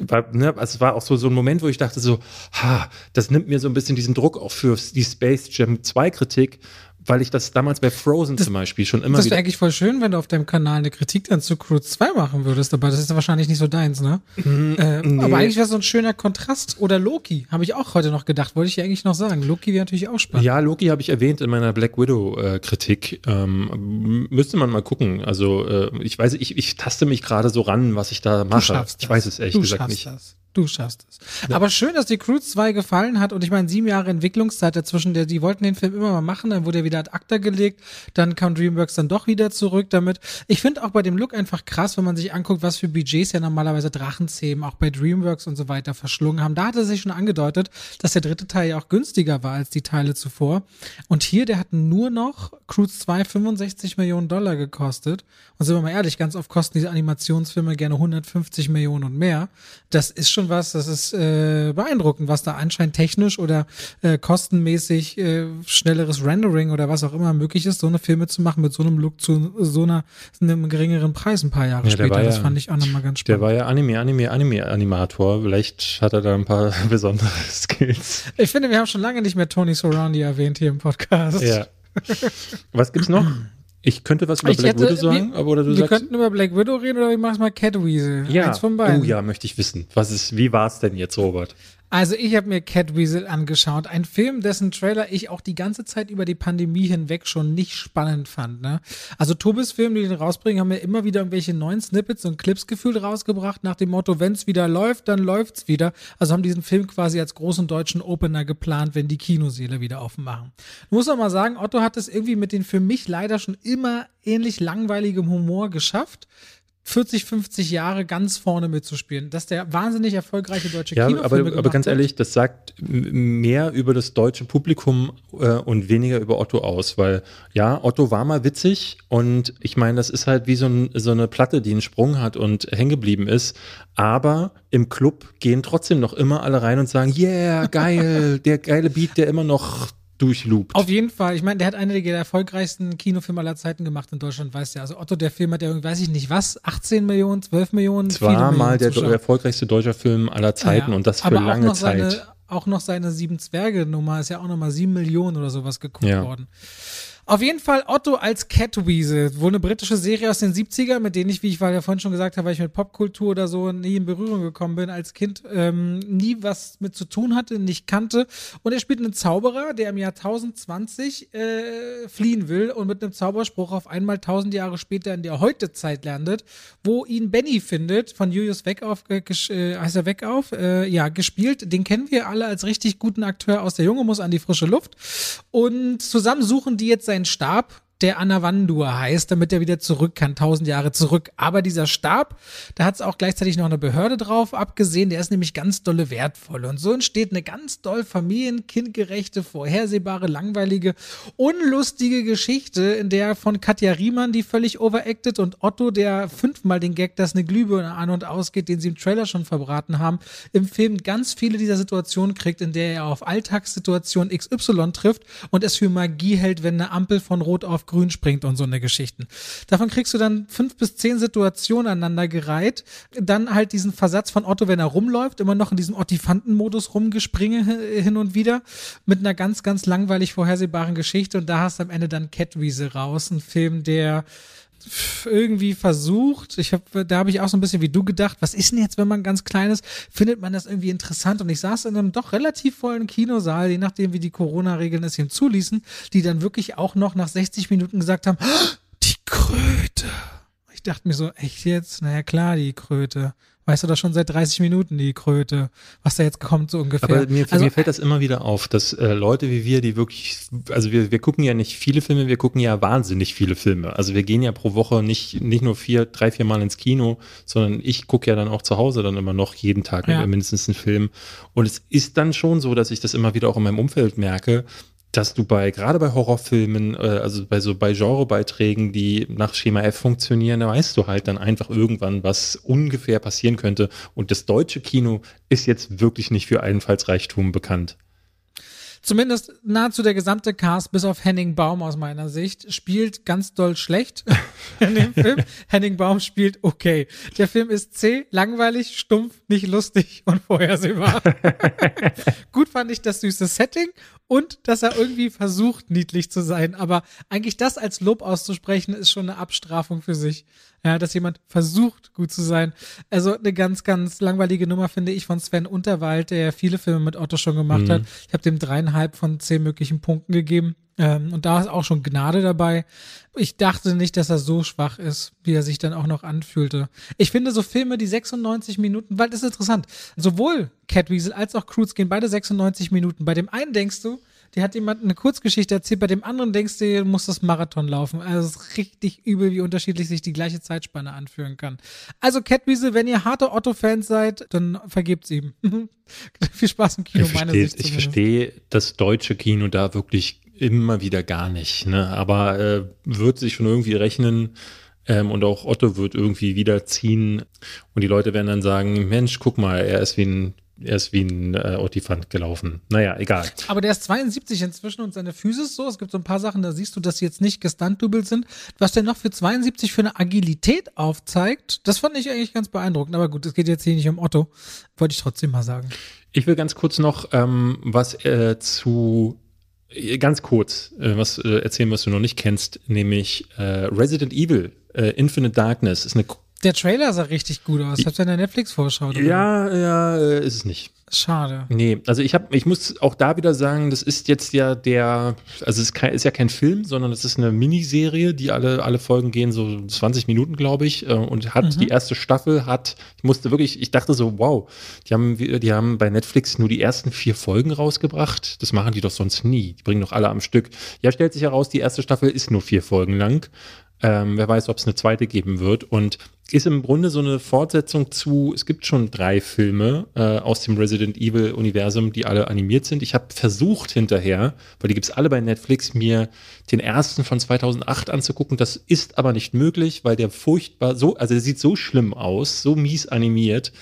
war, ne, also es war auch so, so ein Moment, wo ich dachte so, ha, das nimmt mir so ein bisschen diesen Druck auch für die Space Jam 2 Kritik, weil ich das damals bei Frozen Das- zum Beispiel schon immer Das wäre eigentlich voll schön, wenn du auf deinem Kanal eine Kritik dann zu Cruise 2 machen würdest, aber das ist ja wahrscheinlich nicht so deins, ne? äh, nee. Aber eigentlich wäre so ein schöner Kontrast. Oder Loki, habe ich auch heute noch gedacht, wollte ich ja eigentlich noch sagen. Loki wäre natürlich auch spannend. Ja, Loki habe ich erwähnt in meiner Black Widow-Kritik. ähm, m- müsste man mal gucken. Also, äh, ich weiß, ich, ich taste mich gerade so ran, was ich da mache. Ich weiß es ehrlich du gesagt nicht. Das. Du schaffst es. Ja. Aber schön, dass die Crew 2 gefallen hat und ich meine, sieben Jahre Entwicklungszeit dazwischen, der, die wollten den Film immer mal machen, dann wurde er wieder ad acta gelegt, dann kam DreamWorks dann doch wieder zurück damit. Ich finde auch bei dem Look einfach krass, wenn man sich anguckt, was für Budgets ja normalerweise Drachenzähmen auch bei DreamWorks und so weiter verschlungen haben. Da hat er sich schon angedeutet, dass der dritte Teil ja auch günstiger war als die Teile zuvor. Und hier, der hat nur noch Crew 2 65 Millionen Dollar gekostet. Und sind wir mal ehrlich, ganz oft kosten diese Animationsfilme gerne 150 Millionen und mehr. Das ist schon schon was, das ist äh, beeindruckend, was da anscheinend technisch oder äh, kostenmäßig äh, schnelleres Rendering oder was auch immer möglich ist, so eine Filme zu machen mit so einem Look zu so einer einem geringeren Preis ein paar Jahre ja, später. Das fand ich auch nochmal ganz spannend. Der war ja Anime, Anime, Anime-Animator. Vielleicht hat er da ein paar besondere Skills. Ich finde, wir haben schon lange nicht mehr Tony Sorandi erwähnt hier im Podcast. Ja. Was gibt's noch? Ich könnte was über ich Black hätte, Widow sagen, wir, aber oder du wir sagst. Wir könnten über Black Widow reden oder ich mach's mal Catweasel. Ja. Eins von beiden. Oh ja, möchte ich wissen. Was ist, wie war's denn jetzt, Robert? Also ich habe mir Catweasel angeschaut, ein Film, dessen Trailer ich auch die ganze Zeit über die Pandemie hinweg schon nicht spannend fand. Ne? Also Tobis Film, die den rausbringen, haben ja immer wieder irgendwelche neuen Snippets und Clips gefühlt rausgebracht nach dem Motto, wenn's wieder läuft, dann läuft's wieder. Also haben diesen Film quasi als großen deutschen Opener geplant, wenn die Kinoseele wieder offen machen. Muss auch mal sagen, Otto hat es irgendwie mit den für mich leider schon immer ähnlich langweiligem Humor geschafft. 40, 50 Jahre ganz vorne mitzuspielen. Dass der wahnsinnig erfolgreiche deutsche ja, Kinofilme aber, aber ganz ehrlich, das sagt mehr über das deutsche Publikum äh, und weniger über Otto aus, weil ja, Otto war mal witzig und ich meine, das ist halt wie so, ein, so eine Platte, die einen Sprung hat und hängen geblieben ist, aber im Club gehen trotzdem noch immer alle rein und sagen, yeah, geil, der geile Beat, der immer noch durchloopt. Auf jeden Fall. Ich meine, der hat einige der erfolgreichsten Kinofilme aller Zeiten gemacht in Deutschland, weißt du. Also Otto, der Film hat ja, irgendwie, weiß ich nicht was, 18 Millionen, 12 Millionen. Es war mal der Zuschauer. erfolgreichste deutsche Film aller Zeiten ja, und das für lange Zeit. Seine, auch noch seine Sieben Zwerge-Nummer ist ja auch nochmal 7 Millionen oder sowas geguckt ja. worden. Auf jeden Fall Otto als Catweasel, wohl eine britische Serie aus den 70er, mit denen ich, wie ich ja vorhin schon gesagt habe, weil ich mit Popkultur oder so nie in Berührung gekommen bin, als Kind ähm, nie was mit zu tun hatte, nicht kannte. Und er spielt einen Zauberer, der im Jahr 1020 äh, fliehen will und mit einem Zauberspruch auf einmal 1000 Jahre später in der Heute-Zeit landet, wo ihn Benny findet, von Julius Weckauf, äh, heißt er Weckauf, äh, ja, gespielt. Den kennen wir alle als richtig guten Akteur aus Der Junge muss an die frische Luft. Und zusammen suchen die jetzt seinen Stab der Anavandur heißt, damit er wieder zurück kann, tausend Jahre zurück. Aber dieser Stab, da hat es auch gleichzeitig noch eine Behörde drauf abgesehen, der ist nämlich ganz dolle wertvoll. Und so entsteht eine ganz doll familienkindgerechte, vorhersehbare, langweilige, unlustige Geschichte, in der von Katja Riemann, die völlig overacted, und Otto, der fünfmal den Gag, dass eine Glühbirne an und ausgeht, den sie im Trailer schon verbraten haben, im Film ganz viele dieser Situationen kriegt, in der er auf Alltagssituation XY trifft und es für Magie hält, wenn eine Ampel von Rot auf grün springt und so eine Geschichten. Davon kriegst du dann fünf bis zehn Situationen aneinander gereiht. Dann halt diesen Versatz von Otto, wenn er rumläuft, immer noch in diesem Ottifanten-Modus rumgespringe hin und wieder mit einer ganz, ganz langweilig vorhersehbaren Geschichte. Und da hast du am Ende dann Catwiese raus, ein Film, der irgendwie versucht. Ich habe, da habe ich auch so ein bisschen wie du gedacht, was ist denn jetzt, wenn man ganz klein ist? Findet man das irgendwie interessant? Und ich saß in einem doch relativ vollen Kinosaal, je nachdem, wie die Corona-Regeln es ihm zuließen, die dann wirklich auch noch nach 60 Minuten gesagt haben, die Kröte. Ich dachte mir so, echt jetzt? Naja, klar, die Kröte weißt du das schon seit 30 Minuten, die Kröte, was da jetzt kommt, so ungefähr. Aber mir, also, mir fällt das immer wieder auf, dass äh, Leute wie wir, die wirklich, also wir, wir gucken ja nicht viele Filme, wir gucken ja wahnsinnig viele Filme. Also wir gehen ja pro Woche nicht, nicht nur vier, drei, vier Mal ins Kino, sondern ich gucke ja dann auch zu Hause dann immer noch jeden Tag ja. mindestens einen Film. Und es ist dann schon so, dass ich das immer wieder auch in meinem Umfeld merke, dass du bei, gerade bei Horrorfilmen, äh, also bei so bei Genrebeiträgen, die nach Schema F funktionieren, da weißt du halt dann einfach irgendwann, was ungefähr passieren könnte. Und das deutsche Kino ist jetzt wirklich nicht für Einfallsreichtum bekannt zumindest nahezu der gesamte Cast, bis auf Henning Baum aus meiner Sicht, spielt ganz doll schlecht in dem Film. Henning Baum spielt okay. Der Film ist zäh, langweilig, stumpf, nicht lustig und vorhersehbar. Gut fand ich das süße Setting und dass er irgendwie versucht, niedlich zu sein. Aber eigentlich das als Lob auszusprechen, ist schon eine Abstrafung für sich ja, dass jemand versucht, gut zu sein. Also eine ganz, ganz langweilige Nummer finde ich von Sven Unterwald, der viele Filme mit Otto schon gemacht mhm. hat. Ich habe dem dreieinhalb von zehn möglichen Punkten gegeben. Ähm, und da ist auch schon Gnade dabei. Ich dachte nicht, dass er so schwach ist, wie er sich dann auch noch anfühlte. Ich finde so Filme, die 96 Minuten, weil das ist interessant. Sowohl Catweasel als auch Cruise gehen beide 96 Minuten. Bei dem einen denkst du, die hat jemand eine Kurzgeschichte erzählt, bei dem anderen denkst du, du musst das Marathon laufen. Also es ist richtig übel, wie unterschiedlich sich die gleiche Zeitspanne anführen kann. Also Catweasel, wenn ihr harte Otto-Fans seid, dann vergebt's ihm. Viel Spaß im Kino, ich meine Sicht. Ich verstehe das deutsche Kino da wirklich immer wieder gar nicht. Ne? Aber äh, wird sich schon irgendwie rechnen. Ähm, und auch Otto wird irgendwie wieder ziehen und die Leute werden dann sagen, Mensch, guck mal, er ist wie ein er ist wie ein äh, Otifant gelaufen. Naja, egal. Aber der ist 72 inzwischen und seine Füße ist so. Es gibt so ein paar Sachen, da siehst du, dass sie jetzt nicht gestunt-doubled sind. Was der noch für 72 für eine Agilität aufzeigt, das fand ich eigentlich ganz beeindruckend. Aber gut, es geht jetzt hier nicht um Otto. Wollte ich trotzdem mal sagen. Ich will ganz kurz noch ähm, was äh, zu äh, ganz kurz äh, was äh, erzählen, was du noch nicht kennst, nämlich äh, Resident Evil Infinite Darkness ist eine der Trailer sah richtig gut aus. Habt ihr in der Netflix-Vorschau? Ja, ja, äh, ist es nicht. Schade. Nee, also ich habe, ich muss auch da wieder sagen, das ist jetzt ja der, also es ist, kein, ist ja kein Film, sondern es ist eine Miniserie, die alle, alle Folgen gehen so 20 Minuten, glaube ich, äh, und hat mhm. die erste Staffel hat, ich musste wirklich, ich dachte so, wow, die haben, die haben bei Netflix nur die ersten vier Folgen rausgebracht. Das machen die doch sonst nie. Die bringen doch alle am Stück. Ja, stellt sich heraus, die erste Staffel ist nur vier Folgen lang. Ähm, wer weiß, ob es eine zweite geben wird. Und ist im Grunde so eine Fortsetzung zu, es gibt schon drei Filme äh, aus dem Resident Evil-Universum, die alle animiert sind. Ich habe versucht hinterher, weil die gibt's alle bei Netflix, mir den ersten von 2008 anzugucken. Das ist aber nicht möglich, weil der furchtbar so, also der sieht so schlimm aus, so mies animiert.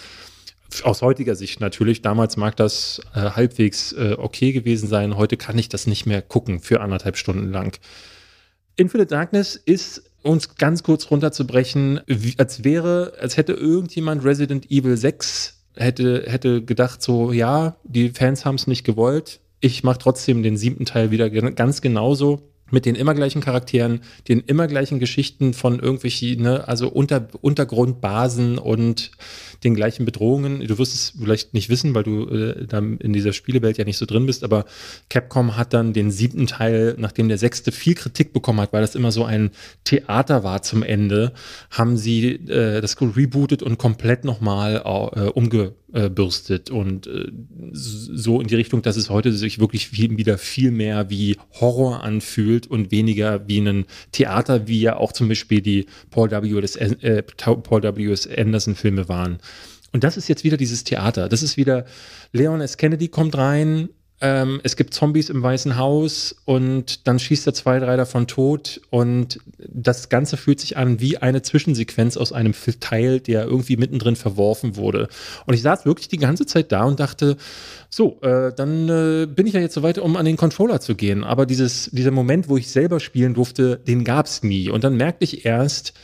Aus heutiger Sicht natürlich. Damals mag das äh, halbwegs äh, okay gewesen sein. Heute kann ich das nicht mehr gucken für anderthalb Stunden lang. Infinite Darkness ist uns ganz kurz runterzubrechen, als wäre, als hätte irgendjemand Resident Evil 6 hätte, hätte gedacht, so, ja, die Fans haben es nicht gewollt. Ich mache trotzdem den siebten Teil wieder ganz genauso mit den immer gleichen Charakteren, den immer gleichen Geschichten von irgendwelchen, ne, also Unter, Untergrundbasen und den gleichen Bedrohungen. Du wirst es vielleicht nicht wissen, weil du äh, dann in dieser Spielewelt ja nicht so drin bist, aber Capcom hat dann den siebten Teil, nachdem der sechste viel Kritik bekommen hat, weil das immer so ein Theater war zum Ende, haben sie äh, das rebootet und komplett nochmal äh, umge äh, bürstet und äh, so in die Richtung, dass es heute sich wirklich viel, wieder viel mehr wie Horror anfühlt und weniger wie ein Theater, wie ja auch zum Beispiel die Paul W. S. Äh, Paul W. S. Anderson Filme waren. Und das ist jetzt wieder dieses Theater. Das ist wieder Leon S. Kennedy kommt rein, ähm, es gibt Zombies im Weißen Haus und dann schießt er zwei, drei davon tot und das Ganze fühlt sich an wie eine Zwischensequenz aus einem Teil, der irgendwie mittendrin verworfen wurde. Und ich saß wirklich die ganze Zeit da und dachte, so, äh, dann äh, bin ich ja jetzt so weit, um an den Controller zu gehen. Aber dieses, dieser Moment, wo ich selber spielen durfte, den gab es nie. Und dann merkte ich erst,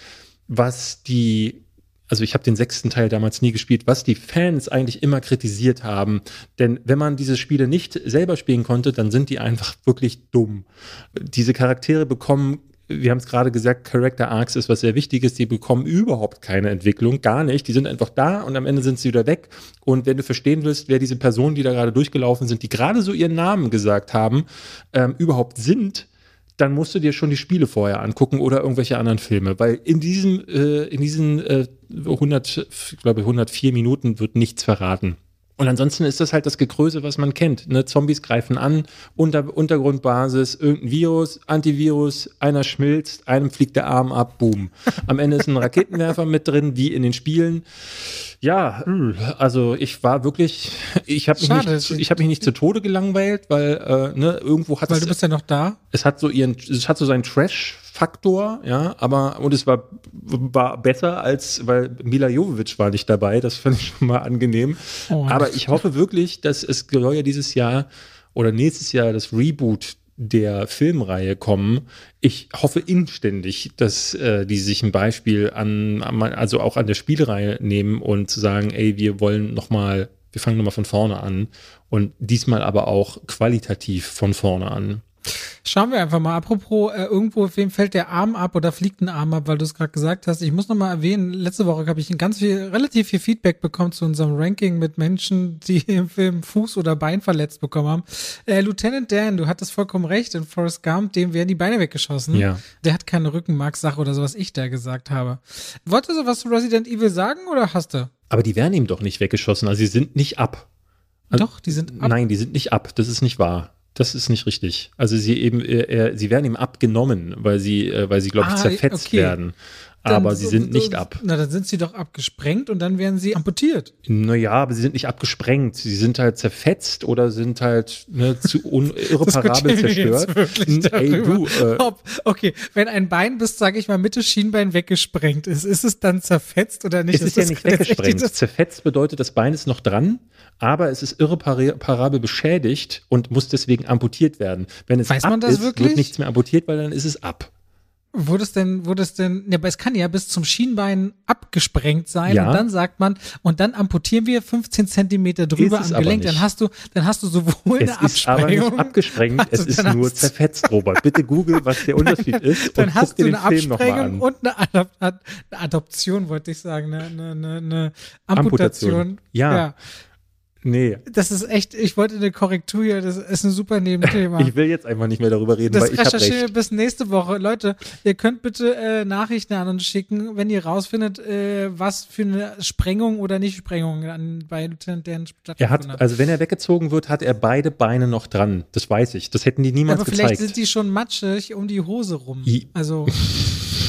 was die also ich habe den sechsten Teil damals nie gespielt, was die Fans eigentlich immer kritisiert haben. Denn wenn man diese Spiele nicht selber spielen konnte, dann sind die einfach wirklich dumm. Diese Charaktere bekommen wir haben es gerade gesagt, Character Arcs ist was sehr Wichtiges. Die bekommen überhaupt keine Entwicklung, gar nicht. Die sind einfach da und am Ende sind sie wieder weg. Und wenn du verstehen willst, wer diese Personen, die da gerade durchgelaufen sind, die gerade so ihren Namen gesagt haben, ähm, überhaupt sind, dann musst du dir schon die Spiele vorher angucken oder irgendwelche anderen Filme, weil in diesem, äh, in diesen äh, 100, ich glaube 104 Minuten wird nichts verraten. Und ansonsten ist das halt das Gekröse, was man kennt. Ne? Zombies greifen an, Unter Untergrundbasis, irgendein Virus, Antivirus, einer schmilzt, einem fliegt der Arm ab, boom. Am Ende ist ein Raketenwerfer mit drin, wie in den Spielen. Ja, also ich war wirklich, ich habe mich, nicht, ich hab mich nicht zu Tode gelangweilt, weil äh, ne, irgendwo hat Weil es, du bist ja noch da. Es hat so ihren, es hat so seinen Trash Faktor, ja, aber und es war, war besser als, weil Mila Jovovic war nicht dabei, das fand ich schon mal angenehm. Oh, aber ich hoffe wirklich, dass es soll ja dieses Jahr oder nächstes Jahr das Reboot der Filmreihe kommen. Ich hoffe inständig, dass äh, die sich ein Beispiel an, also auch an der Spielreihe nehmen und zu sagen, ey, wir wollen noch mal, wir fangen noch mal von vorne an und diesmal aber auch qualitativ von vorne an. Schauen wir einfach mal. Apropos, äh, irgendwo, wem fällt der Arm ab oder fliegt ein Arm ab, weil du es gerade gesagt hast. Ich muss noch mal erwähnen, letzte Woche habe ich ein ganz viel, relativ viel Feedback bekommen zu unserem Ranking mit Menschen, die im Film Fuß oder Bein verletzt bekommen haben. Äh, Lieutenant Dan, du hattest vollkommen recht. In Forrest Gump, dem werden die Beine weggeschossen. Ja. Der hat keine Rückenmarkssache oder so, was ich da gesagt habe. Wolltest du was zu Resident Evil sagen oder hast du? Aber die werden ihm doch nicht weggeschossen. Also sie sind nicht ab. Also, doch, die sind ab. Nein, die sind nicht ab. Das ist nicht wahr. Das ist nicht richtig. Also sie eben, äh, sie werden ihm abgenommen, weil sie, äh, weil sie, glaube ich, ah, zerfetzt okay. werden. Aber dann, sie sind nicht ab. Na, dann sind sie doch abgesprengt und dann werden sie amputiert. Naja, aber sie sind nicht abgesprengt. Sie sind halt zerfetzt oder sind halt ne, zu irreparabel zerstört. Ey, du, äh, Ob, okay, wenn ein Bein bis, sage ich mal, Mitte Schienbein weggesprengt ist, ist es dann zerfetzt oder nicht? Es ist, ist ja nicht weggesprengt. Zerfetzt bedeutet, das Bein ist noch dran, aber es ist irreparabel beschädigt und muss deswegen amputiert werden. Wenn es Weiß ab man das ist, wirklich? wird nichts mehr amputiert, weil dann ist es ab. Wurde es denn, wurde es denn, ja, aber es kann ja bis zum Schienbein abgesprengt sein ja. und dann sagt man, und dann amputieren wir 15 Zentimeter drüber am Gelenk, dann hast du, dann hast du sowohl es eine Absprengung. Es ist aber nicht abgesprengt, also es ist nur zerfetzt, Robert. Bitte google, was der Unterschied ist dann und hast guck dir den eine Absprengung und eine, Adop eine, Adoption, wollte ich sagen, eine, eine, eine Amputation. Amputation. Ja. ja. Nee. Das ist echt, ich wollte eine Korrektur hier, das ist ein super Nebenthema. ich will jetzt einfach nicht mehr darüber reden, das weil ich habe recht. bis nächste Woche. Leute, ihr könnt bitte äh, Nachrichten an uns schicken, wenn ihr rausfindet, äh, was für eine Sprengung oder Nicht-Sprengung an, bei Lieutenant Dan stattgefunden er hat. Also wenn er weggezogen wird, hat er beide Beine noch dran. Das weiß ich. Das hätten die niemals Aber vielleicht gezeigt. sind die schon matschig um die Hose rum. I also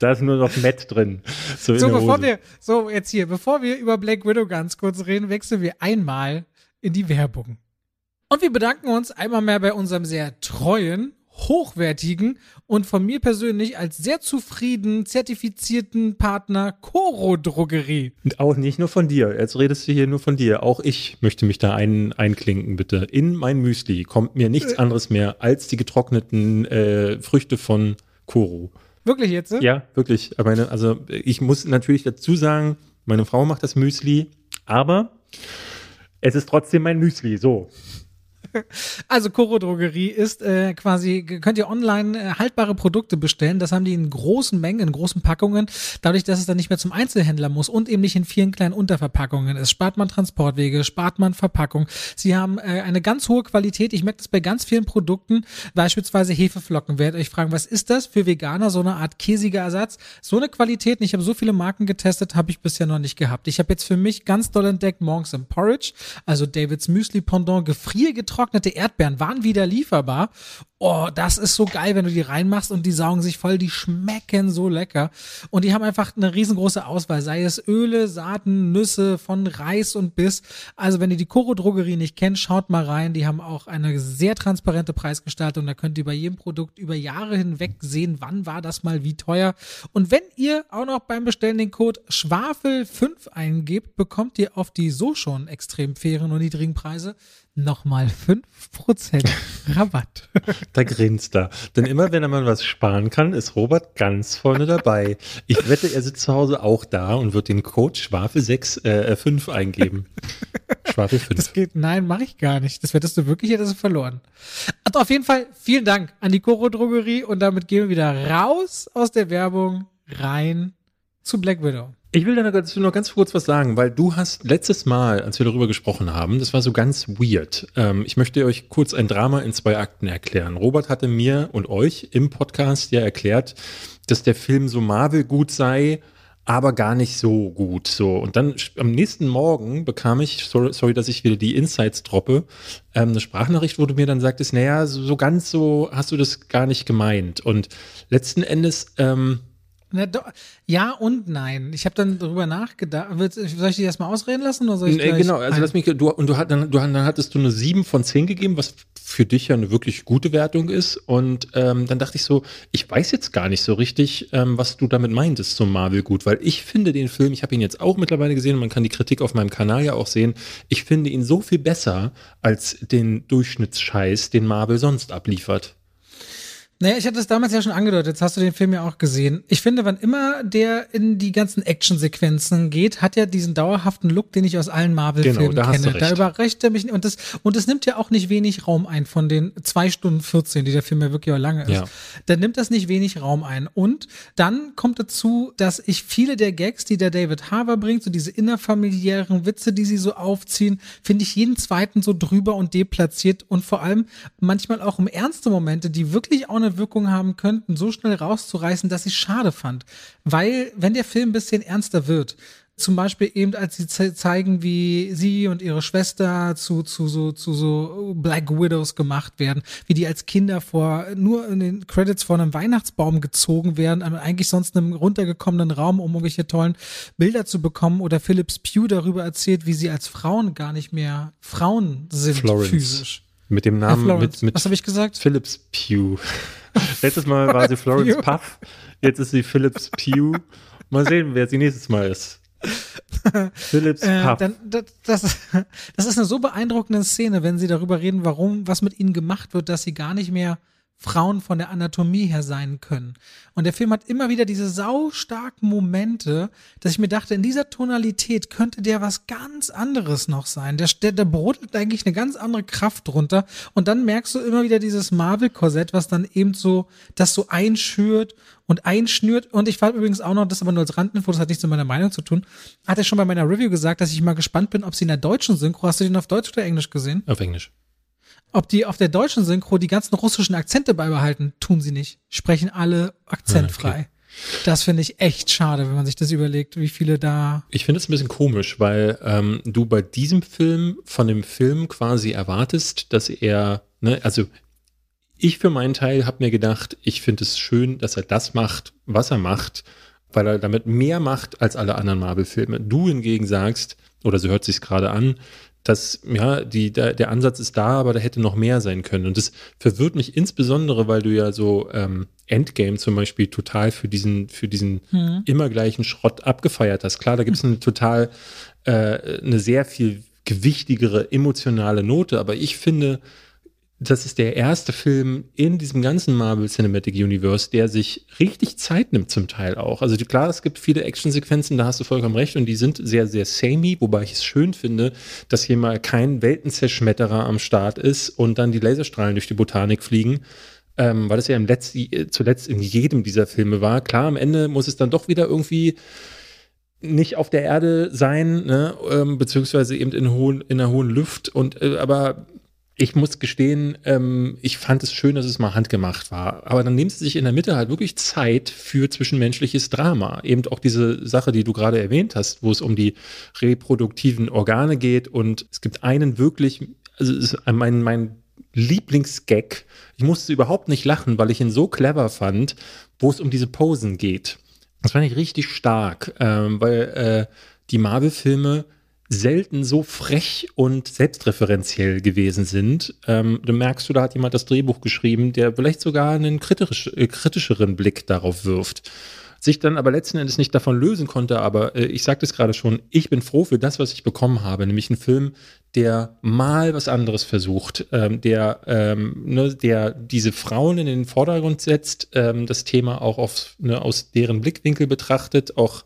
Da ist nur noch Matt drin. So, so bevor wir, so jetzt hier, bevor wir über Black Widow ganz kurz reden, wechseln wir einmal in die Werbung. Und wir bedanken uns einmal mehr bei unserem sehr treuen, hochwertigen und von mir persönlich als sehr zufrieden zertifizierten Partner Coro Drogerie. Und auch nicht nur von dir. Jetzt redest du hier nur von dir. Auch ich möchte mich da ein, einklinken, bitte. In mein Müsli kommt mir nichts äh. anderes mehr als die getrockneten äh, Früchte von Coro. Wirklich jetzt? Ja, wirklich. Aber meine, also ich muss natürlich dazu sagen, meine Frau macht das Müsli, aber es ist trotzdem mein Müsli, so. Also Coro Drogerie ist äh, quasi, könnt ihr online äh, haltbare Produkte bestellen. Das haben die in großen Mengen, in großen Packungen. Dadurch, dass es dann nicht mehr zum Einzelhändler muss und eben nicht in vielen kleinen Unterverpackungen ist, spart man Transportwege, spart man Verpackung. Sie haben äh, eine ganz hohe Qualität. Ich merke das bei ganz vielen Produkten, beispielsweise Hefeflocken. Werdet euch fragen, was ist das für Veganer? So eine Art käsiger Ersatz. So eine Qualität, ich habe so viele Marken getestet, habe ich bisher noch nicht gehabt. Ich habe jetzt für mich ganz doll entdeckt Monks and Porridge, also Davids Müsli Pendant, gefriergetrocknet getrocknete Erdbeeren waren wieder lieferbar. Oh, das ist so geil, wenn du die reinmachst und die saugen sich voll, die schmecken so lecker. Und die haben einfach eine riesengroße Auswahl, sei es Öle, Saaten, Nüsse, von Reis und Biss. Also wenn ihr die Koro Drogerie nicht kennt, schaut mal rein. Die haben auch eine sehr transparente Preisgestaltung. Da könnt ihr bei jedem Produkt über Jahre hinweg sehen, wann war das mal wie teuer. Und wenn ihr auch noch beim Bestellen den Code Schwafel5 eingebt, bekommt ihr auf die so schon extrem fairen und niedrigen Preise nochmal 5% Rabatt. Da grinst er. Denn immer wenn man was sparen kann, ist Robert ganz vorne dabei. Ich wette, er sitzt zu Hause auch da und wird den Code Schwafel 6, äh, 5 eingeben. Schwafel 5. Das geht, nein, mache ich gar nicht. Das wettest du wirklich, hättest du verloren. Also auf jeden Fall vielen Dank an die Koro Drogerie und damit gehen wir wieder raus aus der Werbung rein zu Black Widow. Ich will dazu noch ganz kurz was sagen, weil du hast letztes Mal, als wir darüber gesprochen haben, das war so ganz weird. Ähm, ich möchte euch kurz ein Drama in zwei Akten erklären. Robert hatte mir und euch im Podcast ja erklärt, dass der Film so Marvel gut sei, aber gar nicht so gut. So und dann am nächsten Morgen bekam ich, sorry, sorry dass ich wieder die Insights droppe, ähm, eine Sprachnachricht, wo du mir dann sagtest, naja, so, so ganz so hast du das gar nicht gemeint. Und letzten Endes ähm, na, do, ja und nein. Ich habe dann darüber nachgedacht. Soll ich dich erstmal ausreden lassen? Oder soll ich nee, genau, also lass mich, du, und du, dann, du, dann hattest du eine 7 von 10 gegeben, was für dich ja eine wirklich gute Wertung ist. Und ähm, dann dachte ich so, ich weiß jetzt gar nicht so richtig, ähm, was du damit meintest zum Marvel gut, weil ich finde den Film, ich habe ihn jetzt auch mittlerweile gesehen und man kann die Kritik auf meinem Kanal ja auch sehen, ich finde ihn so viel besser als den Durchschnittsscheiß, den Marvel sonst abliefert. Naja, ich hatte es damals ja schon angedeutet, jetzt hast du den Film ja auch gesehen. Ich finde, wann immer der in die ganzen Actionsequenzen geht, hat er diesen dauerhaften Look, den ich aus allen Marvel-Filmen genau, kenne. Da überreicht er mich und das, und das nimmt ja auch nicht wenig Raum ein von den zwei Stunden 14, die der Film ja wirklich auch lange ist. Ja. Dann nimmt das nicht wenig Raum ein. Und dann kommt dazu, dass ich viele der Gags, die der David Harbour bringt, so diese innerfamiliären Witze, die sie so aufziehen, finde ich jeden zweiten so drüber und deplatziert und vor allem manchmal auch um ernste Momente, die wirklich auch eine Wirkung haben könnten, so schnell rauszureißen, dass ich schade fand. Weil, wenn der Film ein bisschen ernster wird, zum Beispiel eben, als sie zeigen, wie sie und ihre Schwester zu, zu so, zu so Black Widows gemacht werden, wie die als Kinder vor, nur in den Credits vor einem Weihnachtsbaum gezogen werden, eigentlich sonst einem runtergekommenen Raum, um irgendwelche tollen Bilder zu bekommen, oder Philips Pugh darüber erzählt, wie sie als Frauen gar nicht mehr Frauen sind, Florence. physisch. Mit dem Namen, mit, mit Was habe ich gesagt? Philips Pugh. Letztes Mal war sie Florence Puff, jetzt ist sie Philips Pugh. Mal sehen, wer sie nächstes Mal ist. Philips äh, Puff. Dann, das, das, das ist eine so beeindruckende Szene, wenn sie darüber reden, warum, was mit ihnen gemacht wird, dass sie gar nicht mehr Frauen von der Anatomie her sein können. Und der Film hat immer wieder diese saustarken Momente, dass ich mir dachte, in dieser Tonalität könnte der was ganz anderes noch sein. Der, der, der brodelt eigentlich eine ganz andere Kraft drunter. Und dann merkst du immer wieder dieses Marvel-Korsett, was dann eben so, das so einschürt und einschnürt. Und ich fand übrigens auch noch, das aber nur als Randinfo, das hat nichts mit meiner Meinung zu tun, hat er schon bei meiner Review gesagt, dass ich mal gespannt bin, ob sie in der deutschen Synchro, hast du den auf Deutsch oder Englisch gesehen? Auf Englisch. Ob die auf der deutschen Synchro die ganzen russischen Akzente beibehalten, tun sie nicht. Sprechen alle akzentfrei. Okay. Das finde ich echt schade, wenn man sich das überlegt, wie viele da. Ich finde es ein bisschen komisch, weil ähm, du bei diesem Film von dem Film quasi erwartest, dass er, ne, also ich für meinen Teil habe mir gedacht, ich finde es schön, dass er das macht, was er macht, weil er damit mehr macht als alle anderen Marvel-Filme. Du hingegen sagst, oder so hört sich gerade an, dass, ja, die, der, der Ansatz ist da, aber da hätte noch mehr sein können. Und das verwirrt mich insbesondere, weil du ja so ähm, Endgame zum Beispiel total für diesen, für diesen hm. immer gleichen Schrott abgefeiert hast. Klar, da gibt es eine total, äh, eine sehr viel gewichtigere emotionale Note, aber ich finde, das ist der erste Film in diesem ganzen Marvel Cinematic Universe, der sich richtig Zeit nimmt zum Teil auch. Also klar, es gibt viele Actionsequenzen, da hast du vollkommen recht und die sind sehr, sehr samey, wobei ich es schön finde, dass hier mal kein Weltenzerschmetterer am Start ist und dann die Laserstrahlen durch die Botanik fliegen. Ähm, weil das ja im Letz zuletzt in jedem dieser Filme war. Klar, am Ende muss es dann doch wieder irgendwie nicht auf der Erde sein, ne, ähm, beziehungsweise eben in, hohen, in einer hohen Luft. Und äh, aber ich muss gestehen, ähm, ich fand es schön, dass es mal handgemacht war. Aber dann nehmen sie sich in der Mitte halt wirklich Zeit für zwischenmenschliches Drama. Eben auch diese Sache, die du gerade erwähnt hast, wo es um die reproduktiven Organe geht. Und es gibt einen wirklich, also mein, mein Lieblingsgag. Ich musste überhaupt nicht lachen, weil ich ihn so clever fand, wo es um diese Posen geht. Das fand ich richtig stark, ähm, weil äh, die Marvel-Filme selten so frech und selbstreferenziell gewesen sind. Ähm, du merkst du, da hat jemand das Drehbuch geschrieben, der vielleicht sogar einen kritisch, äh, kritischeren Blick darauf wirft. Sich dann aber letzten Endes nicht davon lösen konnte, aber äh, ich sagte es gerade schon, ich bin froh für das, was ich bekommen habe, nämlich einen Film, der mal was anderes versucht, ähm, der, ähm, ne, der diese Frauen in den Vordergrund setzt, ähm, das Thema auch auf, ne, aus deren Blickwinkel betrachtet, auch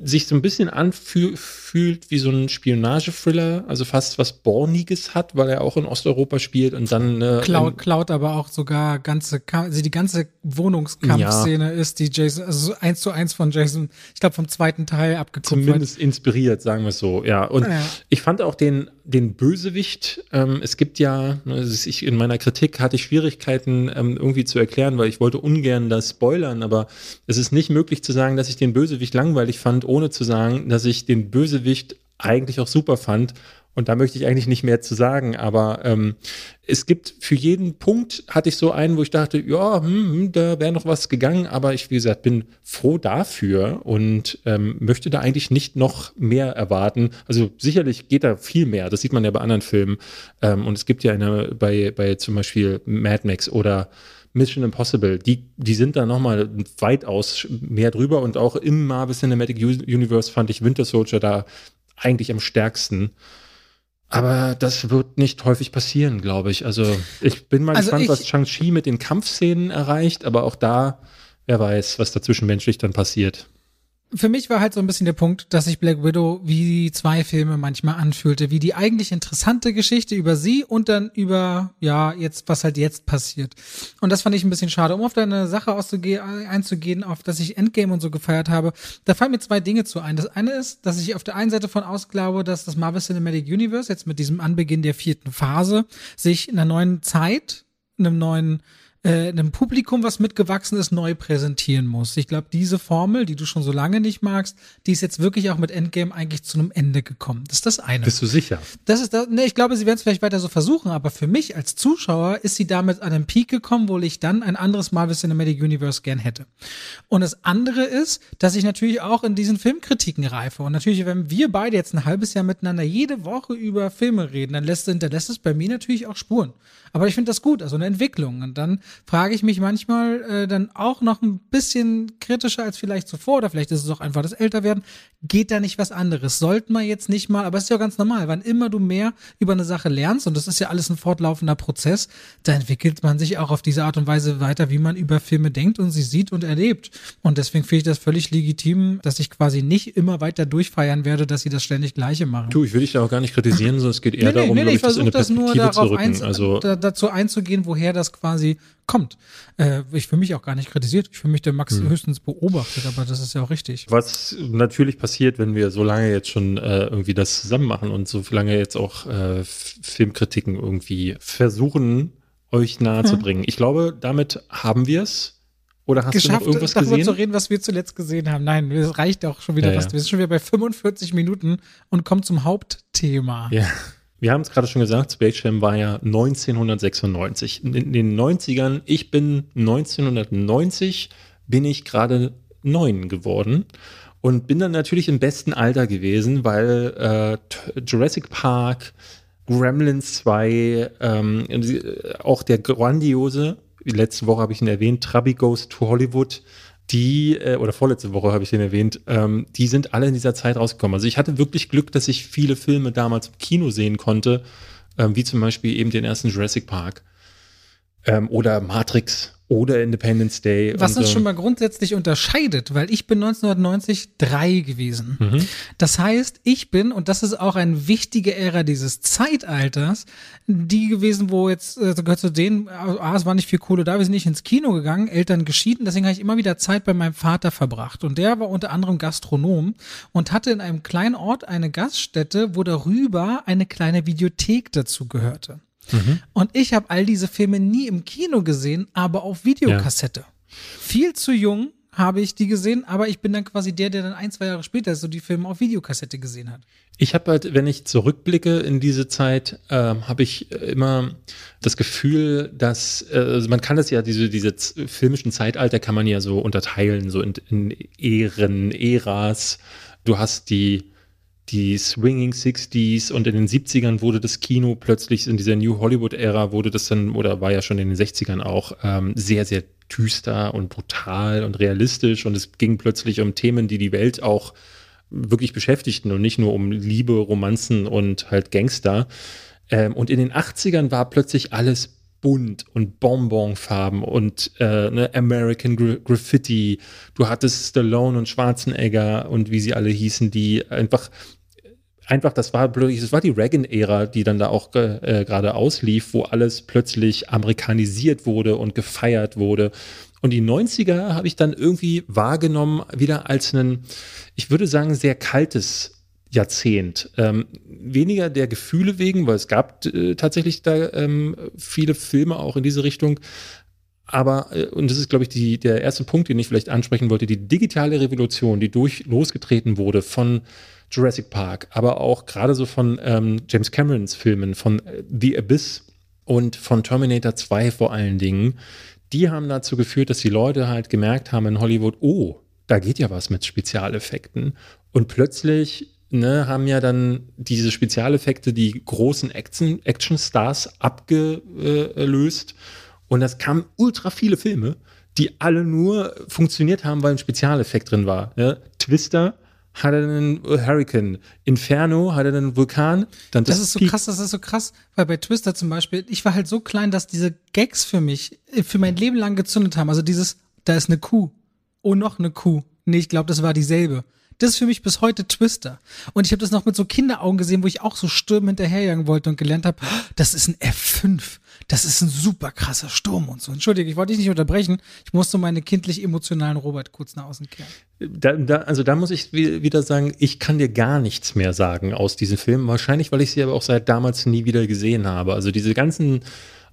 sich so ein bisschen anfühlt wie so ein Spionage-Thriller, also fast was Borniges hat, weil er auch in Osteuropa spielt und dann äh, klaut, klaut aber auch sogar ganze, also die ganze Wohnungskampfszene ja. ist die Jason, also eins zu eins von Jason, ich glaube vom zweiten Teil abgezogen. Zumindest inspiriert, sagen wir es so, ja. Und ja. ich fand auch den den Bösewicht. Ähm, es gibt ja, also ich, in meiner Kritik hatte ich Schwierigkeiten ähm, irgendwie zu erklären, weil ich wollte ungern das spoilern, aber es ist nicht möglich zu sagen, dass ich den Bösewicht langweilig fand, ohne zu sagen, dass ich den Bösewicht eigentlich auch super fand und da möchte ich eigentlich nicht mehr zu sagen, aber ähm, es gibt für jeden Punkt hatte ich so einen, wo ich dachte, ja, hm, hm, da wäre noch was gegangen, aber ich, wie gesagt, bin froh dafür und ähm, möchte da eigentlich nicht noch mehr erwarten. Also sicherlich geht da viel mehr, das sieht man ja bei anderen Filmen. Ähm, und es gibt ja eine, bei, bei zum Beispiel Mad Max oder Mission Impossible, die, die sind da nochmal weitaus mehr drüber und auch im Marvel Cinematic Universe fand ich Winter Soldier da eigentlich am stärksten. Aber das wird nicht häufig passieren, glaube ich. Also ich bin mal also gespannt, was Shang-Chi mit den Kampfszenen erreicht, aber auch da, wer weiß, was da zwischenmenschlich dann passiert für mich war halt so ein bisschen der Punkt, dass sich Black Widow wie zwei Filme manchmal anfühlte, wie die eigentlich interessante Geschichte über sie und dann über, ja, jetzt, was halt jetzt passiert. Und das fand ich ein bisschen schade. Um auf deine Sache einzugehen, auf dass ich Endgame und so gefeiert habe, da fallen mir zwei Dinge zu ein. Das eine ist, dass ich auf der einen Seite von aus glaube, dass das Marvel Cinematic Universe jetzt mit diesem Anbeginn der vierten Phase sich in einer neuen Zeit, einem neuen äh, einem Publikum, was mitgewachsen ist, neu präsentieren muss. Ich glaube, diese Formel, die du schon so lange nicht magst, die ist jetzt wirklich auch mit Endgame eigentlich zu einem Ende gekommen. Das ist das eine. Bist du sicher? Das ist da, ne, ich glaube, sie werden es vielleicht weiter so versuchen, aber für mich als Zuschauer ist sie damit an einen Peak gekommen, wo ich dann ein anderes Marvel Cinematic Universe gern hätte. Und das andere ist, dass ich natürlich auch in diesen Filmkritiken reife. Und natürlich, wenn wir beide jetzt ein halbes Jahr miteinander jede Woche über Filme reden, dann lässt, hinterlässt es bei mir natürlich auch Spuren. Aber ich finde das gut, also eine Entwicklung. Und dann frage ich mich manchmal äh, dann auch noch ein bisschen kritischer als vielleicht zuvor, oder vielleicht ist es auch einfach das Älterwerden. Geht da nicht was anderes? Sollten wir jetzt nicht mal, aber es ist ja ganz normal, wann immer du mehr über eine Sache lernst, und das ist ja alles ein fortlaufender Prozess, da entwickelt man sich auch auf diese Art und Weise weiter, wie man über Filme denkt und sie sieht und erlebt. Und deswegen finde ich das völlig legitim, dass ich quasi nicht immer weiter durchfeiern werde, dass sie das ständig Gleiche machen. Du, ich will dich da auch gar nicht kritisieren, sondern es geht eher nee, darum, nee, nee, ich, das in eine Perspektive zu rücken. also da, dazu einzugehen, woher das quasi kommt. Äh, ich fühle mich auch gar nicht kritisiert. Ich fühle mich der Max hm. höchstens beobachtet, aber das ist ja auch richtig. Was natürlich passiert, wenn wir so lange jetzt schon äh, irgendwie das zusammen machen und so lange jetzt auch äh, Filmkritiken irgendwie versuchen, euch nahe hm. zu bringen. Ich glaube, damit haben wir es. Oder hast geschafft, du noch irgendwas darüber gesehen? zu reden, was wir zuletzt gesehen haben. Nein, es reicht auch schon wieder ja. Ja. Wir sind schon wieder bei 45 Minuten und kommen zum Hauptthema. Ja. Wir haben es gerade schon gesagt, Space Jam war ja 1996. In den 90ern, ich bin 1990, bin ich gerade neun geworden und bin dann natürlich im besten Alter gewesen, weil äh, Jurassic Park, Gremlins 2, ähm, auch der grandiose, letzte Woche habe ich ihn erwähnt, Trabi Goes to Hollywood, die, äh, oder vorletzte Woche habe ich den erwähnt, ähm, die sind alle in dieser Zeit rausgekommen. Also ich hatte wirklich Glück, dass ich viele Filme damals im Kino sehen konnte, ähm, wie zum Beispiel eben den ersten Jurassic Park ähm, oder Matrix oder Independence Day. Was uns schon mal grundsätzlich unterscheidet, weil ich bin 1990 drei gewesen. Mhm. Das heißt, ich bin, und das ist auch eine wichtige Ära dieses Zeitalters, die gewesen, wo jetzt, also gehört zu denen, ah, es war nicht viel Kohle da, wir sind nicht ins Kino gegangen, Eltern geschieden, deswegen habe ich immer wieder Zeit bei meinem Vater verbracht. Und der war unter anderem Gastronom und hatte in einem kleinen Ort eine Gaststätte, wo darüber eine kleine Videothek dazu gehörte. Mhm. Und ich habe all diese Filme nie im Kino gesehen, aber auf Videokassette. Ja. Viel zu jung habe ich die gesehen, aber ich bin dann quasi der, der dann ein, zwei Jahre später so die Filme auf Videokassette gesehen hat. Ich habe halt, wenn ich zurückblicke in diese Zeit, ähm, habe ich immer das Gefühl, dass äh, also man kann das ja diese diese filmischen Zeitalter kann man ja so unterteilen, so in, in Ehren, Äras. Du hast die die Swinging 60s und in den 70ern wurde das Kino plötzlich in dieser New Hollywood-Ära wurde das dann, oder war ja schon in den 60ern auch, ähm, sehr, sehr düster und brutal und realistisch und es ging plötzlich um Themen, die die Welt auch wirklich beschäftigten und nicht nur um Liebe, Romanzen und halt Gangster. Ähm, und in den 80ern war plötzlich alles bunt und Bonbonfarben und äh, ne, American Gra Graffiti. Du hattest Stallone und Schwarzenegger und wie sie alle hießen, die einfach einfach, das war das war die Reagan-Ära, die dann da auch äh, gerade auslief, wo alles plötzlich amerikanisiert wurde und gefeiert wurde. Und die 90er habe ich dann irgendwie wahrgenommen, wieder als ein, ich würde sagen, sehr kaltes Jahrzehnt. Ähm, weniger der Gefühle wegen, weil es gab äh, tatsächlich da ähm, viele Filme auch in diese Richtung. Aber, äh, und das ist, glaube ich, die, der erste Punkt, den ich vielleicht ansprechen wollte, die digitale Revolution, die durch losgetreten wurde von Jurassic Park, aber auch gerade so von ähm, James Camerons Filmen, von äh, The Abyss und von Terminator 2 vor allen Dingen, die haben dazu geführt, dass die Leute halt gemerkt haben in Hollywood, oh, da geht ja was mit Spezialeffekten. Und plötzlich ne, haben ja dann diese Spezialeffekte die großen Action, Action-Stars abgelöst. Und das kamen ultra viele Filme, die alle nur funktioniert haben, weil ein Spezialeffekt drin war. Ne? Twister hat er einen Hurricane. Inferno hat er einen Vulkan. Dann das, das ist so krass, das ist so krass, weil bei Twister zum Beispiel, ich war halt so klein, dass diese Gags für mich äh, für mein Leben lang gezündet haben. Also dieses, da ist eine Kuh. Oh, noch eine Kuh. Nee, ich glaube, das war dieselbe. Das ist für mich bis heute Twister. Und ich habe das noch mit so Kinderaugen gesehen, wo ich auch so Sturm hinterherjagen wollte und gelernt habe, das ist ein F5. Das ist ein super krasser Sturm und so. Entschuldige, ich wollte dich nicht unterbrechen. Ich musste meine kindlich emotionalen Robert kurz nach außen kehren. Da, da, also da muss ich wieder sagen, ich kann dir gar nichts mehr sagen aus diesen Filmen. Wahrscheinlich, weil ich sie aber auch seit damals nie wieder gesehen habe. Also diese ganzen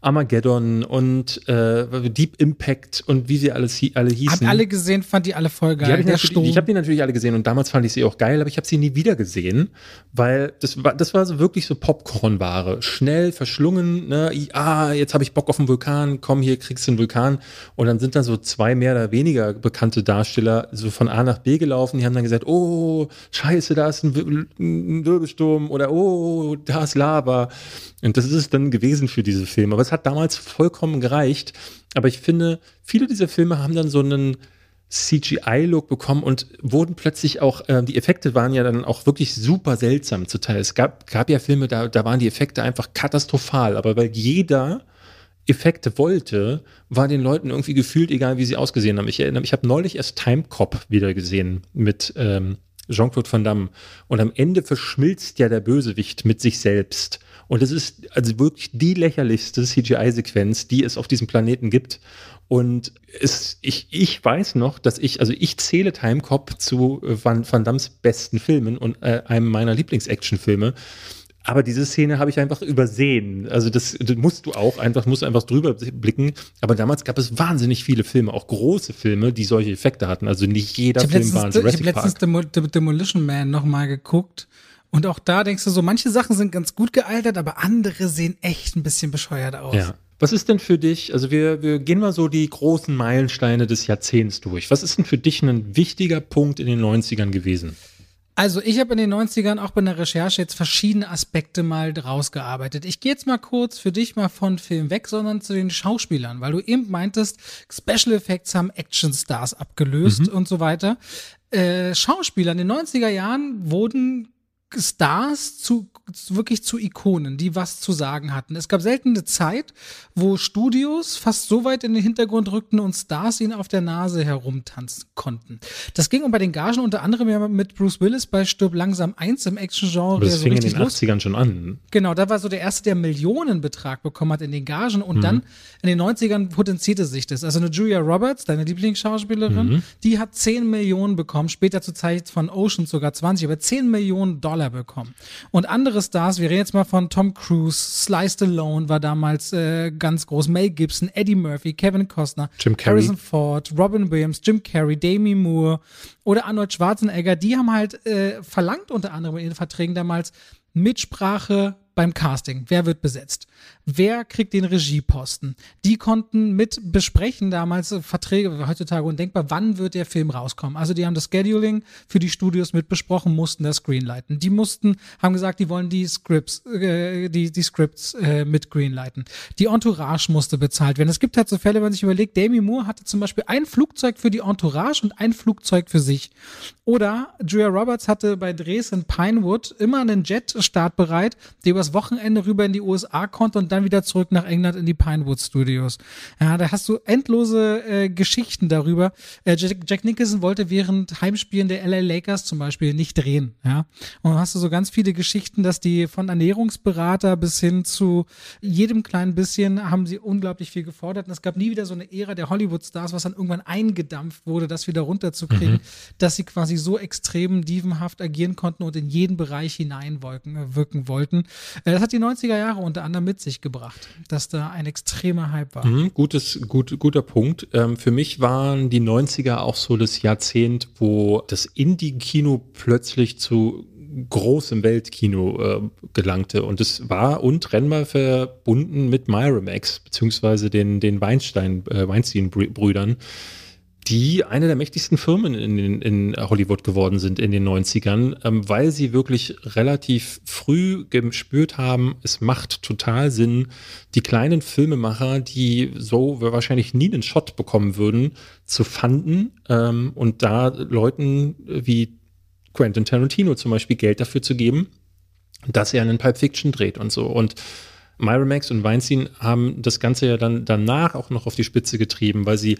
Armageddon und äh, Deep Impact und wie sie alles alle hießen. Hab alle gesehen, fand die alle voll geil. Die hab ich ich habe die natürlich alle gesehen und damals fand ich sie auch geil, aber ich habe sie nie wieder gesehen, weil das war, das war so wirklich so Popcornware. Schnell, verschlungen, ne? ah, jetzt habe ich Bock auf einen Vulkan, komm, hier kriegst du einen Vulkan. Und dann sind da so zwei mehr oder weniger bekannte Darsteller so von A nach B gelaufen, die haben dann gesagt, oh, scheiße, da ist ein, ein Wirbelsturm oder oh, da ist Lava. Und das ist es dann gewesen für diese Filme. Aber es hat damals vollkommen gereicht. Aber ich finde, viele dieser Filme haben dann so einen CGI-Look bekommen und wurden plötzlich auch, äh, die Effekte waren ja dann auch wirklich super seltsam zu Teil. Es gab, gab ja Filme, da, da waren die Effekte einfach katastrophal, aber weil jeder Effekte wollte, war den Leuten irgendwie gefühlt egal, wie sie ausgesehen haben. Ich erinnere mich, ich habe neulich erst Time Cop wieder gesehen mit ähm, Jean-Claude Van Damme und am Ende verschmilzt ja der Bösewicht mit sich selbst und es ist also wirklich die lächerlichste CGI-Sequenz, die es auf diesem Planeten gibt. Und es, ich, ich weiß noch, dass ich, also ich zähle Timecop zu äh, Van, Van Dams besten Filmen und äh, einem meiner Lieblings-Action-Filme. Aber diese Szene habe ich einfach übersehen. Also das, das, musst du auch einfach, musst einfach drüber blicken. Aber damals gab es wahnsinnig viele Filme, auch große Filme, die solche Effekte hatten. Also nicht jeder Film letztens, war ein Jurassic Ich habe letztens Demo Demolition Man nochmal geguckt und auch da denkst du so, manche Sachen sind ganz gut gealtert, aber andere sehen echt ein bisschen bescheuert aus. Ja. Was ist denn für dich, also wir, wir gehen mal so die großen Meilensteine des Jahrzehnts durch. Was ist denn für dich ein wichtiger Punkt in den 90ern gewesen? Also ich habe in den 90ern auch bei der Recherche jetzt verschiedene Aspekte mal rausgearbeitet. Ich gehe jetzt mal kurz für dich mal von Film weg, sondern zu den Schauspielern, weil du eben meintest, Special Effects haben Actionstars abgelöst mhm. und so weiter. Äh, Schauspieler in den 90er Jahren wurden Stars zu wirklich zu Ikonen, die was zu sagen hatten. Es gab selten eine Zeit, wo Studios fast so weit in den Hintergrund rückten und Stars ihnen auf der Nase herumtanzen konnten. Das ging um bei den Gagen unter anderem ja mit Bruce Willis bei Stirb langsam eins im Action-Genre. Das fing so in den 80ern schon an. Genau, da war so der erste, der Millionenbetrag bekommen hat in den Gagen und mhm. dann in den 90ern potenzierte sich das. Also eine Julia Roberts, deine Lieblingsschauspielerin, mhm. die hat 10 Millionen bekommen, später zur Zeit von Ocean sogar 20, aber 10 Millionen Dollar bekommen. Und andere Stars, wir reden jetzt mal von Tom Cruise, Sly Stallone war damals äh, ganz groß, Mel Gibson, Eddie Murphy, Kevin Costner, Jim Carrey. Harrison Ford, Robin Williams, Jim Carrey, Demi Moore oder Arnold Schwarzenegger, die haben halt äh, verlangt unter anderem in ihren Verträgen damals Mitsprache beim Casting. Wer wird besetzt? Wer kriegt den Regieposten? Die konnten mit besprechen damals äh, Verträge, heutzutage undenkbar, wann wird der Film rauskommen. Also die haben das Scheduling für die Studios mit besprochen, mussten das greenlighten. Die mussten, haben gesagt, die wollen die Scripts, äh, die, die Scripts äh, mit greenlighten. Die Entourage musste bezahlt werden. Es gibt halt so Fälle, wenn man sich überlegt, Demi Moore hatte zum Beispiel ein Flugzeug für die Entourage und ein Flugzeug für sich. Oder Julia Roberts hatte bei Drehs in Pinewood immer einen Jet startbereit, der übers Wochenende rüber in die USA konnte und dann wieder zurück nach England in die Pinewood Studios. Ja, da hast du endlose äh, Geschichten darüber. Äh, Jack, Jack, Nicholson wollte während Heimspielen der LA Lakers zum Beispiel nicht drehen. Ja, und dann hast du so ganz viele Geschichten, dass die von Ernährungsberater bis hin zu jedem kleinen bisschen haben sie unglaublich viel gefordert. Und es gab nie wieder so eine Ära der Hollywood-Stars, was dann irgendwann eingedampft wurde, das wieder runterzukriegen, mhm. dass sie quasi so extrem dievenhaft agieren konnten und in jeden Bereich hineinwirken äh, wollten. Äh, das hat die 90er Jahre unter anderem mit sich gebracht, dass da ein extremer Hype war. Mhm, gutes, gut, guter Punkt. Ähm, für mich waren die 90er auch so das Jahrzehnt, wo das Indie-Kino plötzlich zu großem Weltkino äh, gelangte. Und es war untrennbar verbunden mit Miramax, beziehungsweise den, den Weinstein, äh, Weinstein-Brüdern die eine der mächtigsten Firmen in, in, Hollywood geworden sind in den 90ern, ähm, weil sie wirklich relativ früh gespürt haben, es macht total Sinn, die kleinen Filmemacher, die so wahrscheinlich nie einen Shot bekommen würden, zu fanden ähm, und da Leuten wie Quentin Tarantino zum Beispiel Geld dafür zu geben, dass er einen Pulp Fiction dreht und so. Und Miramax und Weinstein haben das Ganze ja dann danach auch noch auf die Spitze getrieben, weil sie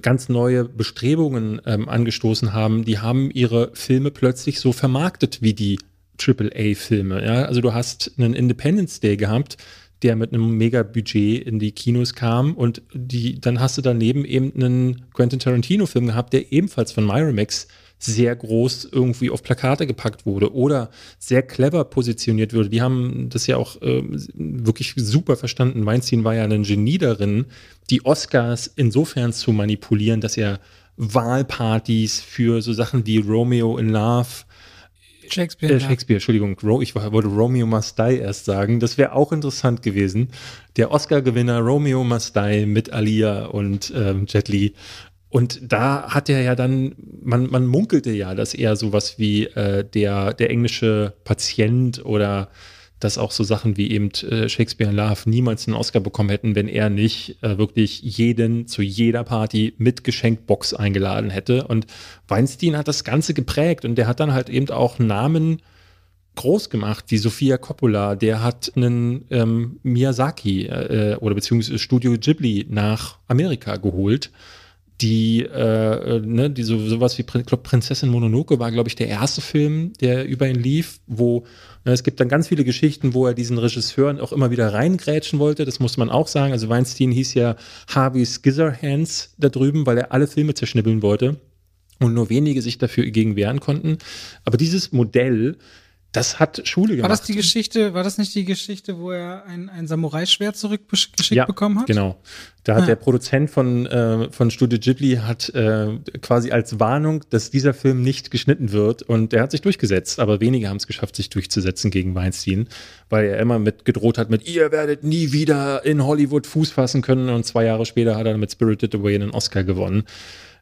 ganz neue Bestrebungen ähm, angestoßen haben. Die haben ihre Filme plötzlich so vermarktet wie die AAA-Filme. Ja? Also du hast einen Independence Day gehabt, der mit einem Mega-Budget in die Kinos kam und die, dann hast du daneben eben einen Quentin Tarantino-Film gehabt, der ebenfalls von Miramax sehr groß irgendwie auf Plakate gepackt wurde oder sehr clever positioniert wurde. Die haben das ja auch äh, wirklich super verstanden. Weinstein war ja ein Genie darin, die Oscars insofern zu manipulieren, dass er Wahlpartys für so Sachen wie Romeo in Love Shakespeare. Äh, Shakespeare, Entschuldigung. ich wollte Romeo Must Die erst sagen. Das wäre auch interessant gewesen. Der Oscar-Gewinner Romeo Must Die mit Alia und ähm, Jet Li und da hat er ja dann, man, man munkelte ja, dass er sowas wie äh, der, der englische Patient oder dass auch so Sachen wie eben äh, Shakespeare in Love niemals einen Oscar bekommen hätten, wenn er nicht äh, wirklich jeden zu jeder Party mit Geschenkbox eingeladen hätte. Und Weinstein hat das Ganze geprägt und der hat dann halt eben auch Namen groß gemacht, wie Sofia Coppola, der hat einen ähm, Miyazaki äh, oder beziehungsweise Studio Ghibli nach Amerika geholt die, äh, äh, ne, die so, sowas wie glaub, Prinzessin Mononoke war, glaube ich, der erste Film, der über ihn lief, wo ne, es gibt dann ganz viele Geschichten, wo er diesen Regisseuren auch immer wieder reingrätschen wollte. Das muss man auch sagen. Also Weinstein hieß ja Harvey Scissorhands da drüben, weil er alle Filme zerschnibbeln wollte und nur wenige sich dafür gegen wehren konnten. Aber dieses Modell das hat Schule gemacht. War das die Geschichte, war das nicht die Geschichte, wo er ein, ein Samurai-Schwert zurückgeschickt ja, bekommen hat? Genau. Da hat ah. der Produzent von, äh, von Studio Ghibli hat äh, quasi als Warnung, dass dieser Film nicht geschnitten wird und der hat sich durchgesetzt, aber wenige haben es geschafft, sich durchzusetzen gegen Weinstein, weil er immer mit gedroht hat mit, ihr werdet nie wieder in Hollywood Fuß fassen können und zwei Jahre später hat er mit Spirited Away einen Oscar gewonnen.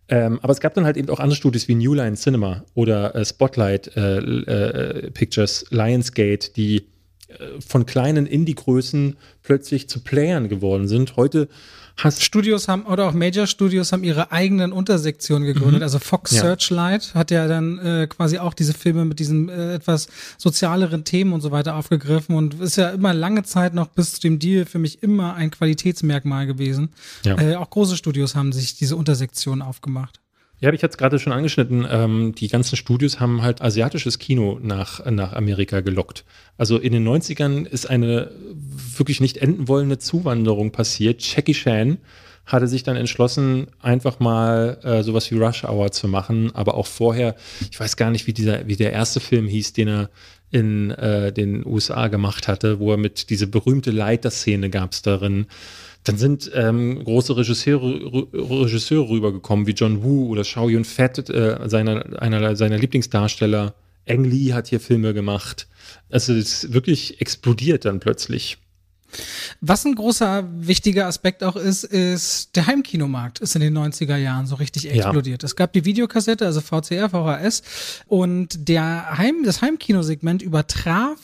Ähm, aber es gab dann halt eben auch andere Studios wie New Line Cinema oder äh, Spotlight äh, äh, Pictures, Lionsgate, die äh, von kleinen Indie-Größen plötzlich zu Playern geworden sind. Heute hast Studios haben oder auch Major Studios haben ihre eigenen Untersektionen gegründet. Mhm. Also Fox ja. Searchlight hat ja dann äh, quasi auch diese Filme mit diesen äh, etwas sozialeren Themen und so weiter aufgegriffen und ist ja immer lange Zeit noch bis zu dem Deal für mich immer ein Qualitätsmerkmal gewesen. Ja. Äh, auch große Studios haben sich diese Untersektionen aufgemacht. Ja, ich hatte es gerade schon angeschnitten. Ähm, die ganzen Studios haben halt asiatisches Kino nach, nach Amerika gelockt. Also in den 90ern ist eine wirklich nicht enden wollende Zuwanderung passiert. Jackie Chan hatte sich dann entschlossen, einfach mal äh, sowas wie Rush Hour zu machen. Aber auch vorher, ich weiß gar nicht, wie, dieser, wie der erste Film hieß, den er in äh, den USA gemacht hatte, wo er mit diese berühmte Leiterszene gab es darin dann sind ähm, große Regisseure, Regisseure rübergekommen, wie John Woo oder Shao Yun Fat, äh, seiner, einer seiner Lieblingsdarsteller. Eng Lee hat hier Filme gemacht. Also es ist wirklich explodiert dann plötzlich. Was ein großer wichtiger Aspekt auch ist, ist der Heimkinomarkt ist in den 90er Jahren so richtig explodiert. Ja. Es gab die Videokassette, also VCR, VHS und der Heim, das Heimkinosegment übertraf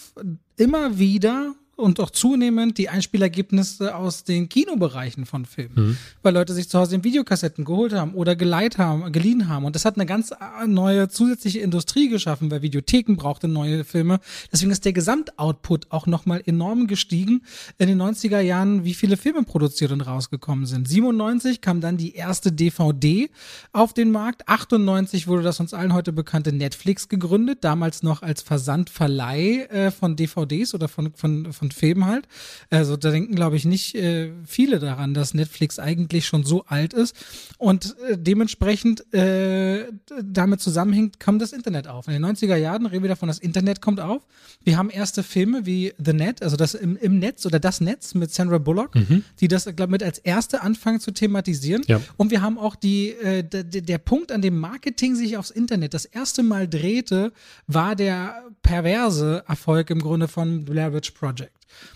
immer wieder und auch zunehmend die Einspielergebnisse aus den Kinobereichen von Filmen, mhm. weil Leute sich zu Hause in Videokassetten geholt haben oder geleiht haben, geliehen haben. Und das hat eine ganz neue zusätzliche Industrie geschaffen, weil Videotheken brauchten neue Filme. Deswegen ist der Gesamtoutput auch nochmal enorm gestiegen in den 90er Jahren, wie viele Filme produziert und rausgekommen sind. 97 kam dann die erste DVD auf den Markt. 98 wurde das uns allen heute bekannte Netflix gegründet, damals noch als Versandverleih äh, von DVDs oder von, von, von Filmen halt. Also da denken, glaube ich, nicht äh, viele daran, dass Netflix eigentlich schon so alt ist. Und äh, dementsprechend äh, damit zusammenhängt, kam das Internet auf. In den 90er Jahren reden wir davon, das Internet kommt auf. Wir haben erste Filme wie The Net, also das im, im Netz oder das Netz mit Sandra Bullock, mhm. die das, glaube ich, mit als erste anfangen zu thematisieren. Ja. Und wir haben auch die, äh, der, der Punkt, an dem Marketing sich aufs Internet das erste Mal drehte, war der perverse Erfolg im Grunde von Blair Witch Project.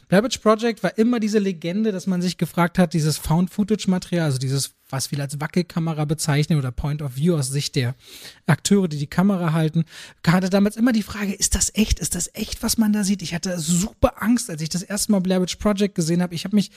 Witch Project war immer diese Legende, dass man sich gefragt hat, dieses Found-Footage-Material, also dieses was wir als Wackelkamera bezeichnen oder Point of View aus Sicht der Akteure, die die Kamera halten. Hatte damals immer die Frage, ist das echt? Ist das echt, was man da sieht? Ich hatte super Angst, als ich das erste Mal Blair Witch Project gesehen habe. Ich habe mich,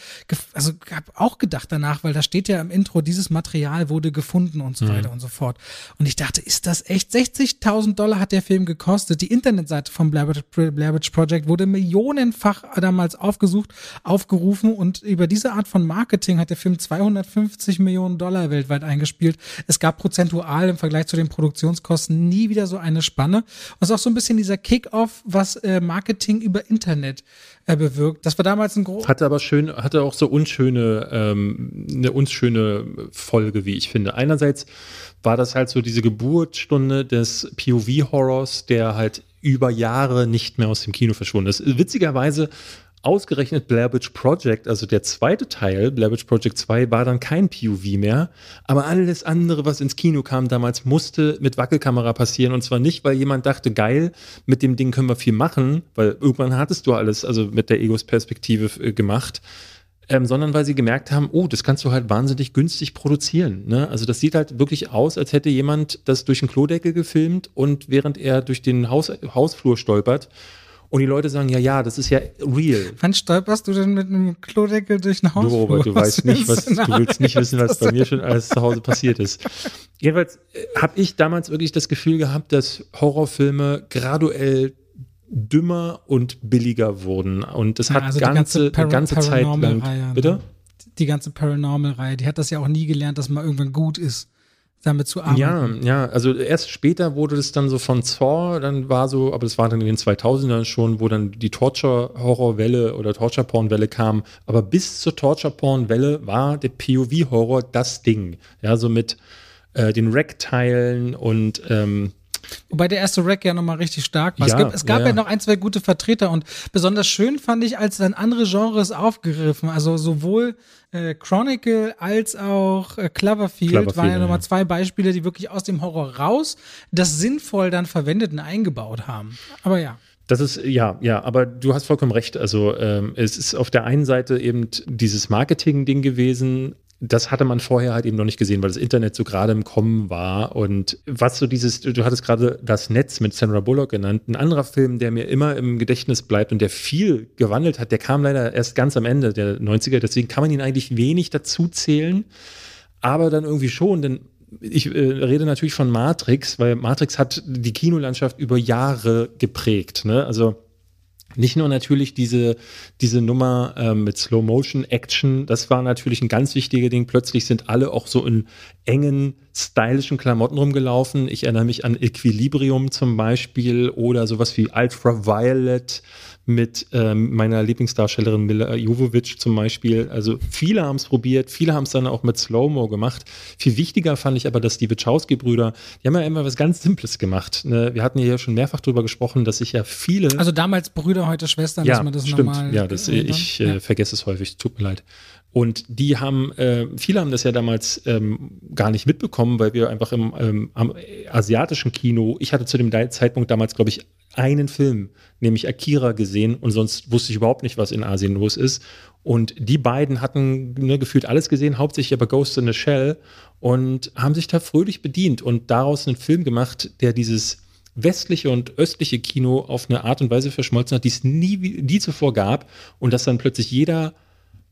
also habe auch gedacht danach, weil da steht ja im Intro, dieses Material wurde gefunden und so mhm. weiter und so fort. Und ich dachte, ist das echt? 60.000 Dollar hat der Film gekostet. Die Internetseite vom Blair Witch, Blair Witch Project wurde millionenfach damals aufgesucht, aufgerufen und über diese Art von Marketing hat der Film 250 Millionen Dollar weltweit eingespielt. Es gab prozentual im Vergleich zu den Produktionskosten nie wieder so eine Spanne. Und es ist auch so ein bisschen dieser Kick-off, was äh, Marketing über Internet äh, bewirkt. Das war damals ein groß. Hatte aber schön, hatte auch so unschöne, ähm, eine unschöne Folge, wie ich finde. Einerseits war das halt so diese Geburtsstunde des POV-Horrors, der halt über Jahre nicht mehr aus dem Kino verschwunden ist. Witzigerweise ausgerechnet Blair Witch Project, also der zweite Teil, Blair Witch Project 2, war dann kein POV mehr. Aber alles andere, was ins Kino kam damals, musste mit Wackelkamera passieren. Und zwar nicht, weil jemand dachte, geil, mit dem Ding können wir viel machen, weil irgendwann hattest du alles, also mit der Egos-Perspektive äh, gemacht. Ähm, sondern weil sie gemerkt haben, oh, das kannst du halt wahnsinnig günstig produzieren. Ne? Also das sieht halt wirklich aus, als hätte jemand das durch den Klodeckel gefilmt und während er durch den Haus, Hausflur stolpert und die Leute sagen, ja, ja, das ist ja real. Wann stolperst du denn mit einem Klodeckel durch ein Haus? Du, Robert, du weißt nicht, was, du willst nicht wissen, was bei mir schon alles zu Hause passiert ist. Jedenfalls äh, habe ich damals wirklich das Gefühl gehabt, dass Horrorfilme graduell dümmer und billiger wurden. Und das hat also ganze, ganze, ganze Zeit lang. Ne? Bitte? Die ganze Paranormal-Reihe, die hat das ja auch nie gelernt, dass man irgendwann gut ist damit zu arbeiten. Ja, ja, also erst später wurde das dann so von Saw, dann war so, aber das war dann in den 2000ern schon, wo dann die Torture-Horror-Welle oder Torture-Porn-Welle kam. Aber bis zur Torture-Porn-Welle war der POV-Horror das Ding. Ja, so mit äh, den Rack-Teilen und ähm, Wobei der erste Rack ja nochmal richtig stark war. Ja, es, gibt, es gab ja, ja. noch ein, zwei gute Vertreter und besonders schön fand ich, als dann andere Genres aufgegriffen, also sowohl äh, Chronicle als auch äh, Cloverfield, Cloverfield waren ja, nochmal zwei Beispiele, die wirklich aus dem Horror raus das sinnvoll dann verwendet und eingebaut haben. Aber ja. Das ist, ja, ja, aber du hast vollkommen recht. Also ähm, es ist auf der einen Seite eben dieses Marketing-Ding gewesen, das hatte man vorher halt eben noch nicht gesehen, weil das Internet so gerade im Kommen war. Und was so dieses, du hattest gerade das Netz mit Sandra Bullock genannt, ein anderer Film, der mir immer im Gedächtnis bleibt und der viel gewandelt hat, der kam leider erst ganz am Ende der 90er, deswegen kann man ihn eigentlich wenig dazu zählen, aber dann irgendwie schon, denn ich äh, rede natürlich von Matrix, weil Matrix hat die Kinolandschaft über Jahre geprägt. Ne? Also nicht nur natürlich diese, diese Nummer äh, mit Slow-Motion-Action, das war natürlich ein ganz wichtiger Ding. Plötzlich sind alle auch so in engen, stylischen Klamotten rumgelaufen. Ich erinnere mich an Equilibrium zum Beispiel oder sowas wie Ultraviolet mit ähm, meiner Lieblingsdarstellerin Mila Jovovich zum Beispiel. Also viele haben es probiert, viele haben es dann auch mit Slow-Mo gemacht. Viel wichtiger fand ich aber, dass die Wachowski-Brüder, die haben ja immer was ganz Simples gemacht. Ne? Wir hatten ja schon mehrfach darüber gesprochen, dass sich ja viele. Also damals Brüder, heute Schwestern, ja, dass man das stimmt. normal. Ja, das, ich äh, vergesse es häufig, tut mir leid. Und die haben, äh, viele haben das ja damals ähm, gar nicht mitbekommen, weil wir einfach im ähm, am asiatischen Kino, ich hatte zu dem Zeitpunkt damals, glaube ich, einen Film, nämlich Akira, gesehen und sonst wusste ich überhaupt nicht, was in Asien los ist. Und die beiden hatten ne, gefühlt alles gesehen, hauptsächlich aber Ghost in the Shell und haben sich da fröhlich bedient und daraus einen Film gemacht, der dieses westliche und östliche Kino auf eine Art und Weise verschmolzen hat, die es nie, nie zuvor gab und dass dann plötzlich jeder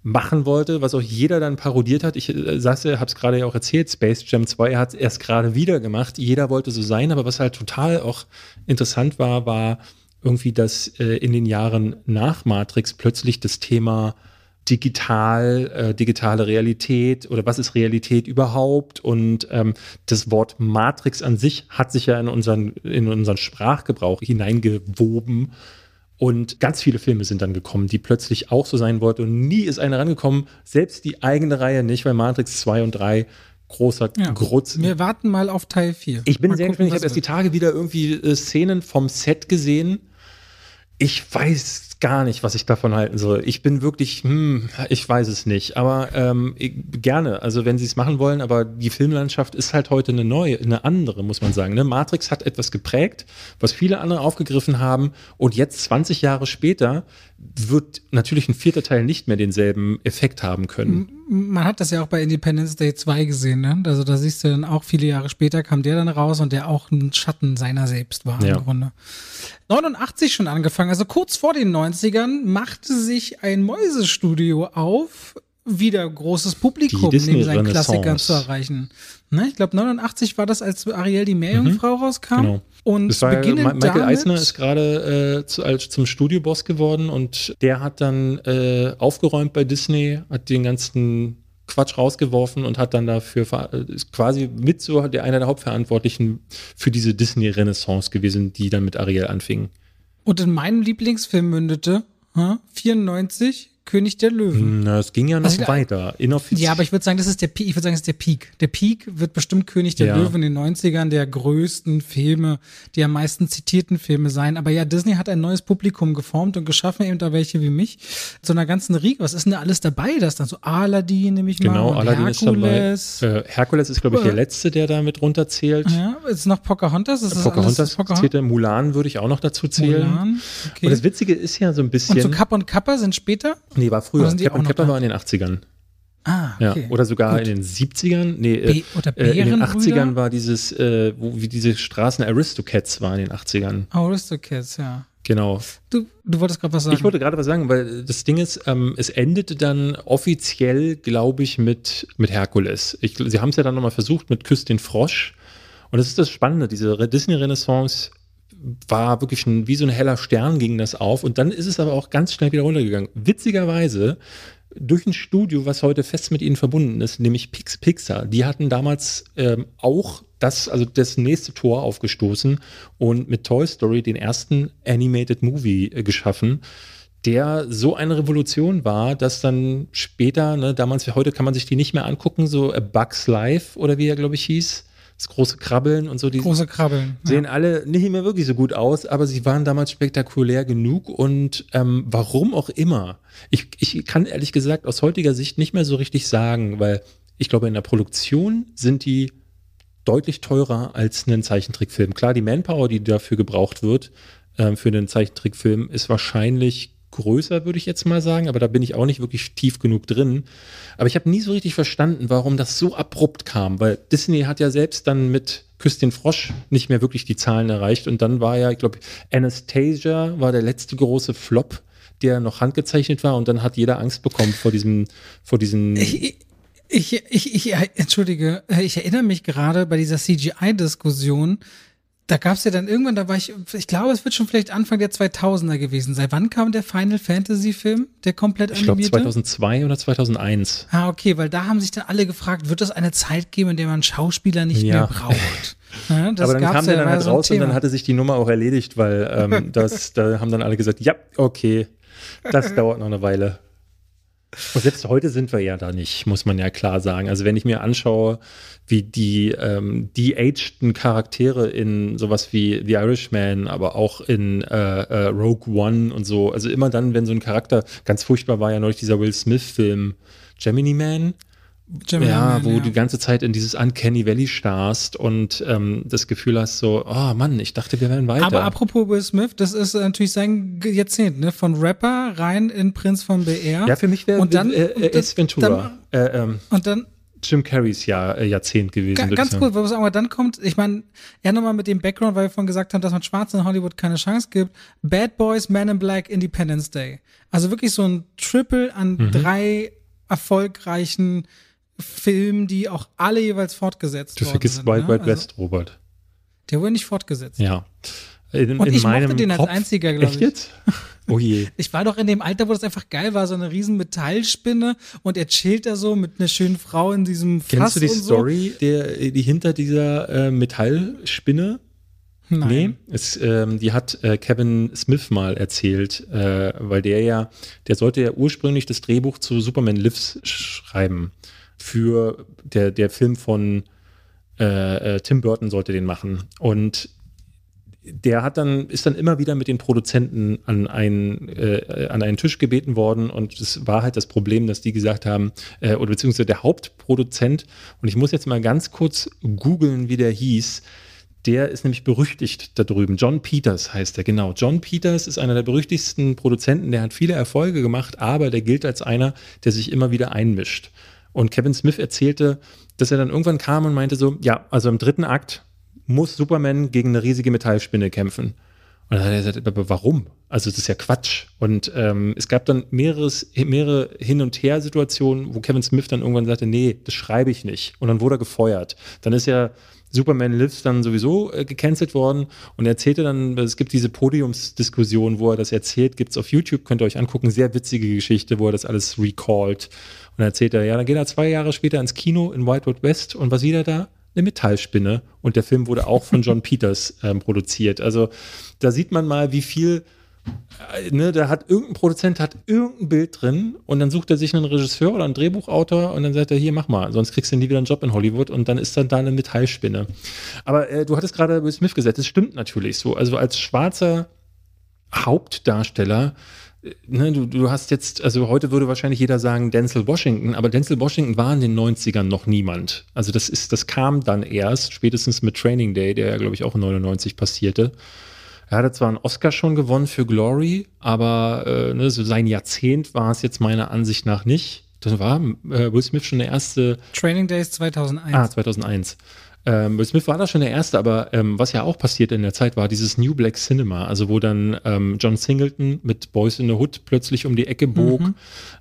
machen wollte, was auch jeder dann parodiert hat. Ich äh, saß ja, gerade ja auch erzählt, Space Jam 2 hat es erst gerade wieder gemacht. Jeder wollte so sein, aber was halt total auch interessant war, war irgendwie, dass äh, in den Jahren nach Matrix plötzlich das Thema digital, äh, digitale Realität oder was ist Realität überhaupt? Und ähm, das Wort Matrix an sich hat sich ja in unseren, in unseren Sprachgebrauch hineingewoben. Und ganz viele Filme sind dann gekommen, die plötzlich auch so sein wollten. Und nie ist einer rangekommen, selbst die eigene Reihe nicht, weil Matrix 2 und 3 großer ja, Grutz. Wir warten mal auf Teil 4. Ich bin mal sehr gespannt. Ich habe erst die Tage wieder irgendwie äh, Szenen vom Set gesehen. Ich weiß gar nicht, was ich davon halten soll. Ich bin wirklich, hm, ich weiß es nicht. Aber ähm, gerne, also wenn sie es machen wollen, aber die Filmlandschaft ist halt heute eine neue, eine andere, muss man sagen. Ne? Matrix hat etwas geprägt, was viele andere aufgegriffen haben. Und jetzt, 20 Jahre später, wird natürlich ein vierter Teil nicht mehr denselben Effekt haben können. Man hat das ja auch bei Independence Day 2 gesehen, ne? Also da siehst du dann auch viele Jahre später kam der dann raus und der auch ein Schatten seiner selbst war ja. im Grunde. 89 schon angefangen, also kurz vor den 90ern machte sich ein Mäusestudio auf, wieder großes Publikum neben seinen Klassikern zu erreichen. Ne? Ich glaube, 89 war das, als Ariel die Meerjungfrau mhm. rauskam. Genau. Und das war, Michael damit, Eisner ist gerade äh, zu, als, zum Studioboss geworden und der hat dann äh, aufgeräumt bei Disney, hat den ganzen Quatsch rausgeworfen und hat dann dafür äh, ist quasi mit so der einer der Hauptverantwortlichen für diese Disney-Renaissance gewesen, die dann mit Ariel anfing. Und in meinem Lieblingsfilm mündete, huh, 94, König der Löwen. Na, es ging ja noch also, weiter. Inoffiziell. Ja, aber ich würde sagen, das ist der Peak. Ich würde sagen, das ist der Peak. Der Peak wird bestimmt König der ja. Löwen in den 90ern der größten Filme, die am meisten zitierten Filme sein. Aber ja, Disney hat ein neues Publikum geformt und geschaffen, eben da welche wie mich. Zu einer ganzen Riege. Was ist denn da alles dabei? Das dann so Aladdin, nehme ich genau, mal. Genau, Aladdin Herkules. ist dabei. Äh, Herkules ist, glaube ich, der letzte, der da mit runterzählt. Ja, ist noch Pocahontas. Ist Pocahontas Pocahontas zählte. Mulan würde ich auch noch dazu zählen. Mulan, okay. Und das Witzige ist ja so ein bisschen. Und so Kapp und Kappa sind später? Nee, war früher. Captain Kepler war in den 80ern. Ah, okay. Ja, oder sogar Gut. in den 70ern. Nee, äh, äh, in den 80ern war dieses, äh, wo, wie diese Straßen Aristocats waren in den 80ern. Aristocats, ja. Genau. Du, du wolltest gerade was sagen. Ich wollte gerade was sagen, weil das Ding ist, ähm, es endete dann offiziell, glaube ich, mit, mit Herkules. Ich, sie haben es ja dann nochmal versucht mit Küss den Frosch. Und das ist das Spannende, diese Disney-Renaissance war wirklich ein, wie so ein heller Stern ging das auf und dann ist es aber auch ganz schnell wieder runtergegangen. Witzigerweise durch ein Studio, was heute fest mit ihnen verbunden ist, nämlich Pix Pixar. Die hatten damals ähm, auch das, also das nächste Tor aufgestoßen und mit Toy Story den ersten Animated Movie äh, geschaffen, der so eine Revolution war, dass dann später, ne, damals wie heute kann man sich die nicht mehr angucken, so A Bugs Life oder wie er, glaube ich, hieß das große Krabbeln und so. Die große Krabbeln. Sehen ja. alle nicht mehr wirklich so gut aus, aber sie waren damals spektakulär genug und ähm, warum auch immer. Ich, ich kann ehrlich gesagt aus heutiger Sicht nicht mehr so richtig sagen, weil ich glaube, in der Produktion sind die deutlich teurer als ein Zeichentrickfilm. Klar, die Manpower, die dafür gebraucht wird, äh, für einen Zeichentrickfilm, ist wahrscheinlich größer, würde ich jetzt mal sagen, aber da bin ich auch nicht wirklich tief genug drin. Aber ich habe nie so richtig verstanden, warum das so abrupt kam, weil Disney hat ja selbst dann mit Küss den Frosch nicht mehr wirklich die Zahlen erreicht und dann war ja, ich glaube, Anastasia war der letzte große Flop, der noch handgezeichnet war und dann hat jeder Angst bekommen vor diesem, vor diesen. Ich, ich, ich, ich, entschuldige, ich erinnere mich gerade bei dieser CGI-Diskussion, da gab's ja dann irgendwann, da war ich, ich glaube, es wird schon vielleicht Anfang der 2000er gewesen sein. Wann kam der Final Fantasy Film, der komplett animierte? Ich glaube 2002 oder 2001. Ah, okay, weil da haben sich dann alle gefragt, wird es eine Zeit geben, in der man Schauspieler nicht ja. mehr braucht? Ja, Aber dann kam der dann halt raus und dann hatte sich die Nummer auch erledigt, weil ähm, das, da haben dann alle gesagt, ja, okay, das dauert noch eine Weile. Und selbst heute sind wir ja da nicht, muss man ja klar sagen. Also wenn ich mir anschaue, wie die ähm, die ageden Charaktere in sowas wie The Irishman, aber auch in äh, äh, Rogue One und so, also immer dann, wenn so ein Charakter, ganz furchtbar war ja neulich dieser Will Smith-Film Gemini Man, Gemini ja, Man, wo ja. du die ganze Zeit in dieses Uncanny Valley starrst und ähm, das Gefühl hast so, oh Mann, ich dachte, wir werden weiter. Aber apropos Will Smith, das ist natürlich sein Jahrzehnt, ne? Von Rapper rein in Prinz von BR. Ja, für mich wäre äh, äh, S. Ventura. Dann, äh, ähm, und dann Jim Carreys Jahr, äh, Jahrzehnt gewesen. Ga, ganz gut, was aber dann kommt, ich meine, ja nochmal mit dem Background, weil wir vorhin gesagt haben, dass man Schwarzen in Hollywood keine Chance gibt. Bad Boys, Man in Black, Independence Day. Also wirklich so ein Triple an mhm. drei erfolgreichen Filmen, die auch alle jeweils fortgesetzt du worden sind. Du vergisst Wild ne? Wild also, West, Robert. Der wurde nicht fortgesetzt. Ja. In, Und in ich mochte den als Kopf, einziger, glaube ich. Jetzt? Oh je. Ich war doch in dem Alter, wo das einfach geil war, so eine riesen Metallspinne und er chillt da so mit einer schönen Frau in diesem Fass Kennst du die Story, so? der, die hinter dieser äh, Metallspinne? Nein. Nee, es, ähm, die hat äh, Kevin Smith mal erzählt, äh, weil der ja, der sollte ja ursprünglich das Drehbuch zu Superman Lives schreiben für der, der Film von äh, äh, Tim Burton sollte den machen. Und der hat dann, ist dann immer wieder mit den Produzenten an einen, äh, an einen Tisch gebeten worden und es war halt das Problem, dass die gesagt haben, äh, oder beziehungsweise der Hauptproduzent, und ich muss jetzt mal ganz kurz googeln, wie der hieß, der ist nämlich berüchtigt da drüben. John Peters heißt er, genau. John Peters ist einer der berüchtigsten Produzenten, der hat viele Erfolge gemacht, aber der gilt als einer, der sich immer wieder einmischt. Und Kevin Smith erzählte, dass er dann irgendwann kam und meinte so, ja, also im dritten Akt muss Superman gegen eine riesige Metallspinne kämpfen. Und dann hat er gesagt, aber warum? Also das ist ja Quatsch. Und ähm, es gab dann mehreres, mehrere Hin- und Her-Situationen, wo Kevin Smith dann irgendwann sagte, nee, das schreibe ich nicht. Und dann wurde er gefeuert. Dann ist ja Superman Lives dann sowieso äh, gecancelt worden und er erzählte dann, es gibt diese Podiumsdiskussion, wo er das erzählt, gibt es auf YouTube, könnt ihr euch angucken, sehr witzige Geschichte, wo er das alles recallt. Und dann erzählt er, ja, dann geht er zwei Jahre später ins Kino in White Wood West und was sieht er da? Eine Metallspinne. Und der Film wurde auch von John Peters ähm, produziert. Also da sieht man mal, wie viel äh, ne, da hat irgendein Produzent hat irgendein Bild drin und dann sucht er sich einen Regisseur oder einen Drehbuchautor und dann sagt er, hier, mach mal, sonst kriegst du nie wieder einen Job in Hollywood und dann ist dann da eine Metallspinne. Aber äh, du hattest gerade Will Smith gesagt, das stimmt natürlich so. Also als schwarzer Hauptdarsteller Ne, du, du, hast jetzt, also heute würde wahrscheinlich jeder sagen Denzel Washington, aber Denzel Washington war in den 90ern noch niemand. Also das ist, das kam dann erst, spätestens mit Training Day, der ja, glaube ich, auch in 99 passierte. Er hatte zwar einen Oscar schon gewonnen für Glory, aber äh, ne, so sein Jahrzehnt war es jetzt meiner Ansicht nach nicht. Das war äh, Will Smith schon der erste. Training Days 2001. Ah, 2001. Ähm, Will Smith war da schon der Erste, aber ähm, was ja auch passiert in der Zeit war dieses New Black Cinema, also wo dann ähm, John Singleton mit Boys in the Hood plötzlich um die Ecke bog. Mhm.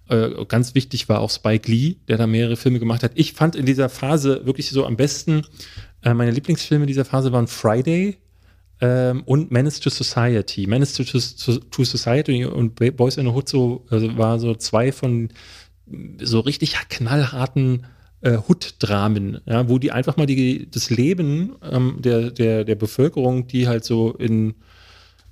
Äh, ganz wichtig war auch Spike Lee, der da mehrere Filme gemacht hat. Ich fand in dieser Phase wirklich so am besten, äh, meine Lieblingsfilme dieser Phase waren Friday, ähm, und Menace to Society. Menace to, to, to, Society und Boys in the Hood so, also war so zwei von so richtig knallharten äh, Hood-Dramen, ja, wo die einfach mal die, das Leben ähm, der, der, der Bevölkerung, die halt so in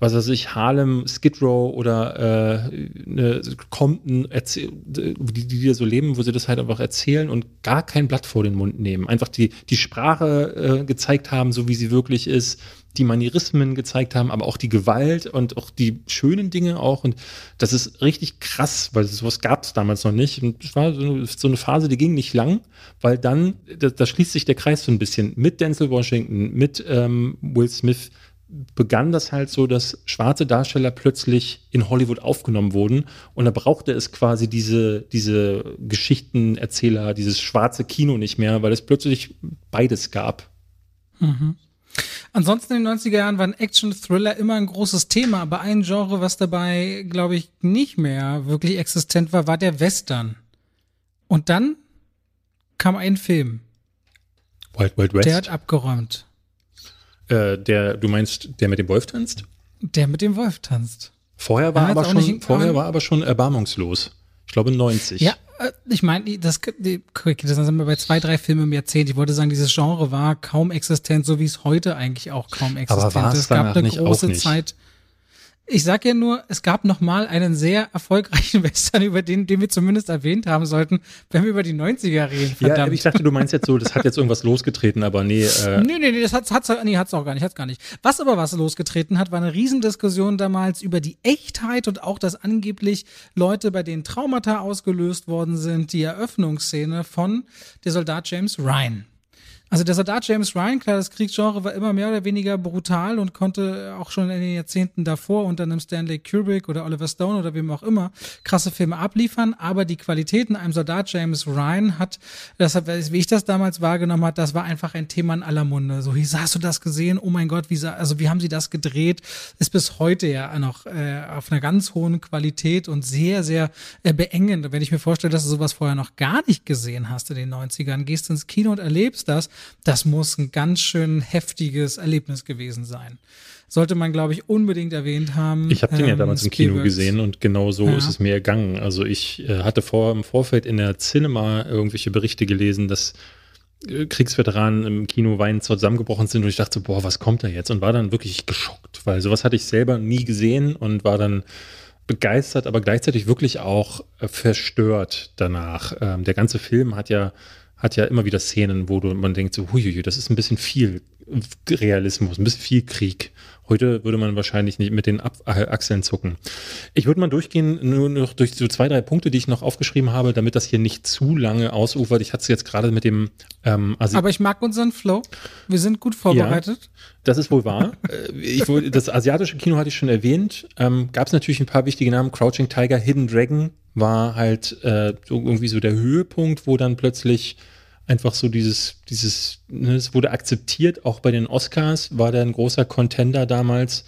was weiß ich, Harlem, Skid Row oder äh, ne, Compton, die, die da so leben, wo sie das halt einfach erzählen und gar kein Blatt vor den Mund nehmen. Einfach die, die Sprache äh, gezeigt haben, so wie sie wirklich ist, die Manierismen gezeigt haben, aber auch die Gewalt und auch die schönen Dinge auch. Und das ist richtig krass, weil sowas gab es damals noch nicht. Und es war so, eine Phase, die ging nicht lang, weil dann, da, da, schließt sich der Kreis so ein bisschen mit Denzel Washington, mit ähm, Will Smith begann das halt so, dass schwarze Darsteller plötzlich in Hollywood aufgenommen wurden und da brauchte es quasi diese, diese Geschichtenerzähler, dieses schwarze Kino nicht mehr, weil es plötzlich beides gab. Mhm. Ansonsten in den 90er Jahren waren Action-Thriller immer ein großes Thema, aber ein Genre, was dabei, glaube ich, nicht mehr wirklich existent war, war der Western. Und dann kam ein Film. Wild Wild West. Der hat abgeräumt. Äh, der, du meinst, der mit dem Wolf tanzt? Der mit dem Wolf tanzt. Vorher war, aber schon, vorher war aber schon erbarmungslos. Ich glaube 90. Ja, ich meine, das, das sind wir bei zwei, drei Filmen im Jahrzehnt. Ich wollte sagen, dieses Genre war kaum existent, so wie es heute eigentlich auch kaum existent ist. Es gab eine große Zeit. Ich sag ja nur, es gab noch mal einen sehr erfolgreichen Western, über den, den wir zumindest erwähnt haben sollten, wenn wir über die 90er reden. Verdammt. Ja, ich dachte, du meinst jetzt so, das hat jetzt irgendwas losgetreten, aber nee. Äh nee, nee, nee, das hat's, hat's, nee, hat's auch gar nicht, hat's gar nicht. Was aber was losgetreten hat, war eine Riesendiskussion damals über die Echtheit und auch, dass angeblich Leute, bei denen Traumata ausgelöst worden sind, die Eröffnungsszene von der Soldat James Ryan. Also der Soldat James Ryan, klar, das Kriegsgenre war immer mehr oder weniger brutal und konnte auch schon in den Jahrzehnten davor unter einem Stanley Kubrick oder Oliver Stone oder wem auch immer krasse Filme abliefern, aber die Qualitäten einem Soldat James Ryan hat, das wie ich das damals wahrgenommen hat, das war einfach ein Thema in aller Munde. So, wie hast du das gesehen? Oh mein Gott, wie, also wie haben sie das gedreht? Ist bis heute ja noch äh, auf einer ganz hohen Qualität und sehr, sehr äh, beengend. Wenn ich mir vorstelle, dass du sowas vorher noch gar nicht gesehen hast in den 90ern, gehst ins Kino und erlebst das, das muss ein ganz schön heftiges Erlebnis gewesen sein. Sollte man, glaube ich, unbedingt erwähnt haben. Ich habe den ähm, ja damals im Kino gesehen und genau so ja. ist es mir ergangen. Also ich äh, hatte vor im Vorfeld in der Cinema irgendwelche Berichte gelesen, dass äh, Kriegsveteranen im Kino weinend zusammengebrochen sind und ich dachte, boah, was kommt da jetzt? Und war dann wirklich geschockt, weil sowas hatte ich selber nie gesehen und war dann begeistert, aber gleichzeitig wirklich auch äh, verstört danach. Ähm, der ganze Film hat ja hat ja immer wieder Szenen, wo du, man denkt so, huiuiui, das ist ein bisschen viel Realismus, ein bisschen viel Krieg. Heute würde man wahrscheinlich nicht mit den Ab äh, Achseln zucken. Ich würde mal durchgehen, nur noch durch so zwei, drei Punkte, die ich noch aufgeschrieben habe, damit das hier nicht zu lange ausufert. Ich hatte es jetzt gerade mit dem ähm, Asi Aber ich mag unseren Flow. Wir sind gut vorbereitet. Ja, das ist wohl wahr. Äh, ich das asiatische Kino hatte ich schon erwähnt. Ähm, Gab es natürlich ein paar wichtige Namen. Crouching Tiger, Hidden Dragon war halt äh, irgendwie so der Höhepunkt, wo dann plötzlich einfach so dieses, dieses, ne, es wurde akzeptiert, auch bei den Oscars war der ein großer Contender damals.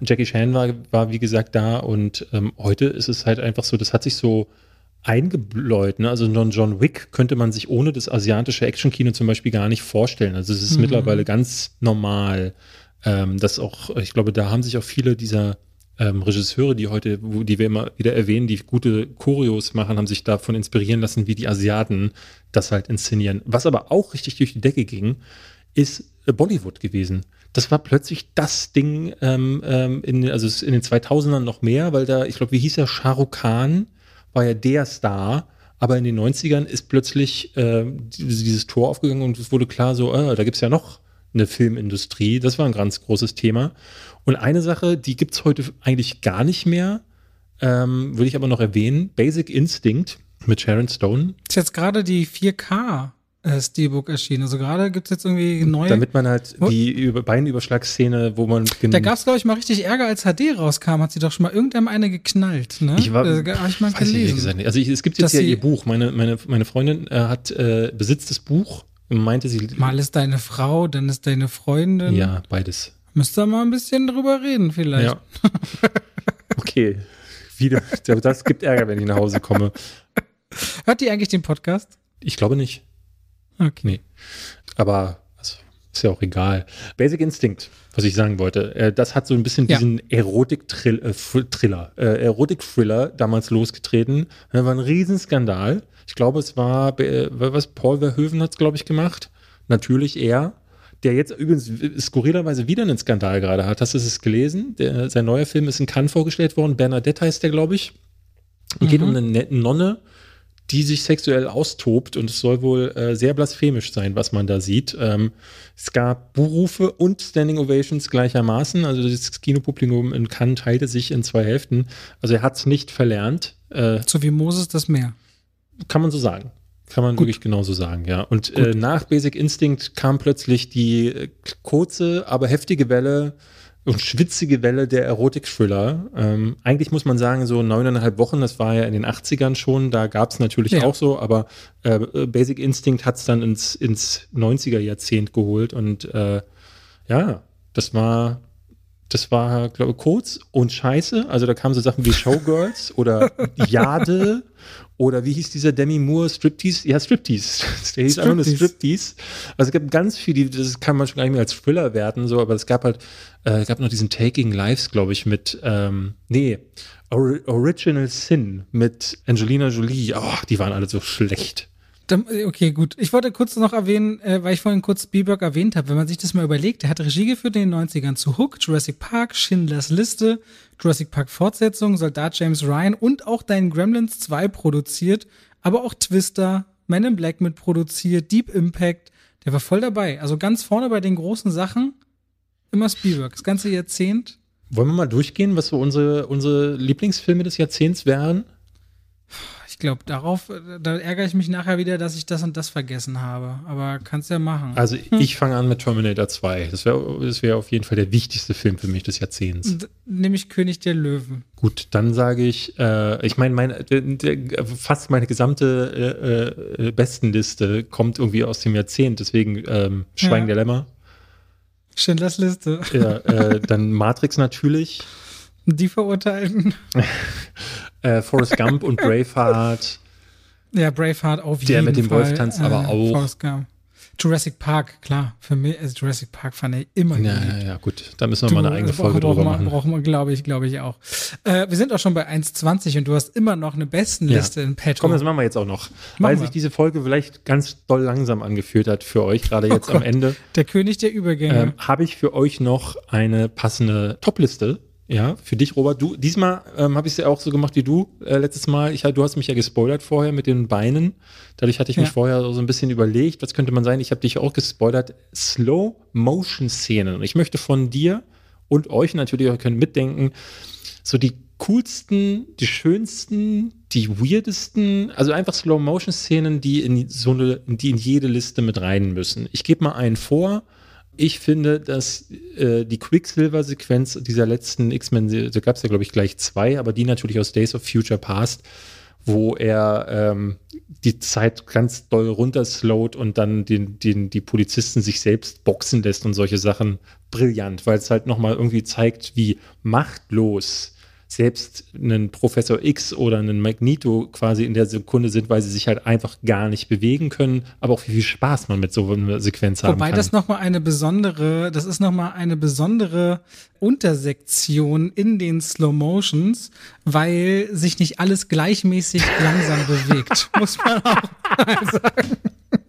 Jackie Chan war, war wie gesagt da und ähm, heute ist es halt einfach so, das hat sich so eingebläut. Ne? Also John Wick könnte man sich ohne das asiatische Actionkino zum Beispiel gar nicht vorstellen. Also es ist mhm. mittlerweile ganz normal, ähm, dass auch, ich glaube, da haben sich auch viele dieser ähm, Regisseure, die heute, wo, die wir immer wieder erwähnen, die gute Choreos machen, haben sich davon inspirieren lassen, wie die Asiaten das halt inszenieren. Was aber auch richtig durch die Decke ging, ist äh, Bollywood gewesen. Das war plötzlich das Ding, ähm, ähm, in, also in den 2000ern noch mehr, weil da, ich glaube, wie hieß er, Shah Rukh Khan war ja der Star, aber in den 90ern ist plötzlich äh, dieses Tor aufgegangen und es wurde klar so, äh, da gibt es ja noch eine Filmindustrie. Das war ein ganz großes Thema. Und eine Sache, die gibt es heute eigentlich gar nicht mehr, ähm, würde ich aber noch erwähnen, Basic Instinct mit Sharon Stone. Ist jetzt gerade die 4K äh, Steelbook erschienen. Also gerade gibt es jetzt irgendwie neue. Damit man halt die Über Beinüberschlagsszene, wo man. Da gab es, glaube ich, mal richtig Ärger, als HD rauskam, hat sie doch schon mal irgendeinem eine geknallt. Ne? Ich war, äh, hab ich mal gelesen. Ich also ich, es gibt jetzt ja ihr Buch. Meine, meine, meine Freundin äh, hat äh, besitzt das Buch und meinte sie. Mal ist deine Frau, dann ist deine Freundin. Ja, beides. Müsst ihr mal ein bisschen drüber reden, vielleicht. Ja. okay. Wieder. Das gibt Ärger, wenn ich nach Hause komme. Hört die eigentlich den Podcast? Ich glaube nicht. Okay. Nee. Aber also, ist ja auch egal. Basic Instinct, was ich sagen wollte, äh, das hat so ein bisschen ja. diesen Erotik-Thriller, äh, äh, Erotik-Thriller damals losgetreten. Das war ein Riesenskandal. Ich glaube, es war, äh, was, Paul Verhoeven hat es, glaube ich, gemacht. Natürlich er der jetzt übrigens skurrilerweise wieder einen Skandal gerade hat. Hast du es gelesen? Der, sein neuer Film ist in Cannes vorgestellt worden. Bernadette heißt der, glaube ich. Mhm. Geht um eine nette Nonne, die sich sexuell austobt und es soll wohl äh, sehr blasphemisch sein, was man da sieht. Ähm, es gab Buhrufe und Standing Ovations gleichermaßen. Also das Kinopublikum in Cannes teilte sich in zwei Hälften. Also er hat es nicht verlernt. Äh, so wie Moses das Meer. Kann man so sagen. Kann man Gut. wirklich genauso sagen, ja. Und äh, nach Basic Instinct kam plötzlich die äh, kurze, aber heftige Welle und schwitzige Welle der Erotik-Thriller. Ähm, eigentlich muss man sagen, so neuneinhalb Wochen, das war ja in den 80ern schon, da gab es natürlich ja. auch so, aber äh, Basic Instinct hat es dann ins, ins 90er-Jahrzehnt geholt und äh, ja, das war, das war, glaube ich, kurz und scheiße. Also da kamen so Sachen wie Showgirls oder Jade oder wie hieß dieser Demi Moore Striptease? Ja, Striptease. Der hieß einfach nur Striptease. Also es gab ganz viele, das kann man schon gar nicht mehr als Thriller werten, so, aber es gab halt, äh, es gab noch diesen Taking Lives, glaube ich, mit, ähm, nee, Or Original Sin mit Angelina Jolie. Oh, die waren alle so schlecht. Okay, gut. Ich wollte kurz noch erwähnen, äh, weil ich vorhin kurz Spielberg erwähnt habe, wenn man sich das mal überlegt, er hat Regie geführt in den 90ern zu Hook, Jurassic Park, Schindlers Liste, Jurassic Park Fortsetzung, Soldat James Ryan und auch deinen Gremlins 2 produziert, aber auch Twister, Men in Black mit produziert, Deep Impact, der war voll dabei. Also ganz vorne bei den großen Sachen, immer Spielberg, das ganze Jahrzehnt. Wollen wir mal durchgehen, was so unsere, unsere Lieblingsfilme des Jahrzehnts wären? Ich glaube, darauf, da ärgere ich mich nachher wieder, dass ich das und das vergessen habe. Aber kannst ja machen. Also hm. ich fange an mit Terminator 2. Das wäre das wär auf jeden Fall der wichtigste Film für mich des Jahrzehnts. Nämlich König der Löwen. Gut, dann sage ich, äh, ich meine, meine, fast meine gesamte äh, äh, Bestenliste kommt irgendwie aus dem Jahrzehnt. Deswegen ähm, Schweigen ja. der Lämmer. Schindlers Liste. Ja, äh, dann Matrix natürlich. Die Verurteilten. äh, Forrest Gump und Braveheart. Ja, Braveheart auf jeden Fall. Der mit dem Wolf tanzt äh, aber auch. Forrest Gump. Jurassic Park, klar, für mich, also Jurassic Park fand ich immer Ja, ja, ja, gut, da müssen wir du, mal eine eigene Folge drüber machen. Brauchen wir, glaube ich, glaube ich auch. Äh, wir sind auch schon bei 1,20 und du hast immer noch eine Bestenliste ja. in petto. Komm, das machen wir jetzt auch noch. Machen weil wir. sich diese Folge vielleicht ganz doll langsam angefühlt hat für euch, gerade jetzt oh am Ende. Der König der Übergänge. Ähm, Habe ich für euch noch eine passende Topliste ja, für dich, Robert. Du, diesmal ähm, habe ich es ja auch so gemacht wie du äh, letztes Mal. Ich, du hast mich ja gespoilert vorher mit den Beinen. Dadurch hatte ich mich vorher so ein bisschen überlegt, was könnte man sein. Ich habe dich auch gespoilert. Slow-Motion-Szenen. Ich möchte von dir und euch natürlich auch können mitdenken, so die coolsten, die schönsten, die weirdesten, also einfach Slow-Motion-Szenen, die in so eine, die in jede Liste mit rein müssen. Ich gebe mal einen vor. Ich finde, dass äh, die Quicksilver-Sequenz dieser letzten X-Men, da gab es ja, glaube ich, gleich zwei, aber die natürlich aus Days of Future Past, wo er ähm, die Zeit ganz doll runterslowt und dann den, den, die Polizisten sich selbst boxen lässt und solche Sachen. Brillant, weil es halt nochmal irgendwie zeigt, wie machtlos selbst einen Professor X oder einen Magneto quasi in der Sekunde sind, weil sie sich halt einfach gar nicht bewegen können, aber auch wie viel Spaß man mit so einer Sequenz Wobei haben kann. Wobei das nochmal eine besondere, das ist nochmal eine besondere Untersektion in den Slow Motions, weil sich nicht alles gleichmäßig langsam bewegt, muss man auch sagen.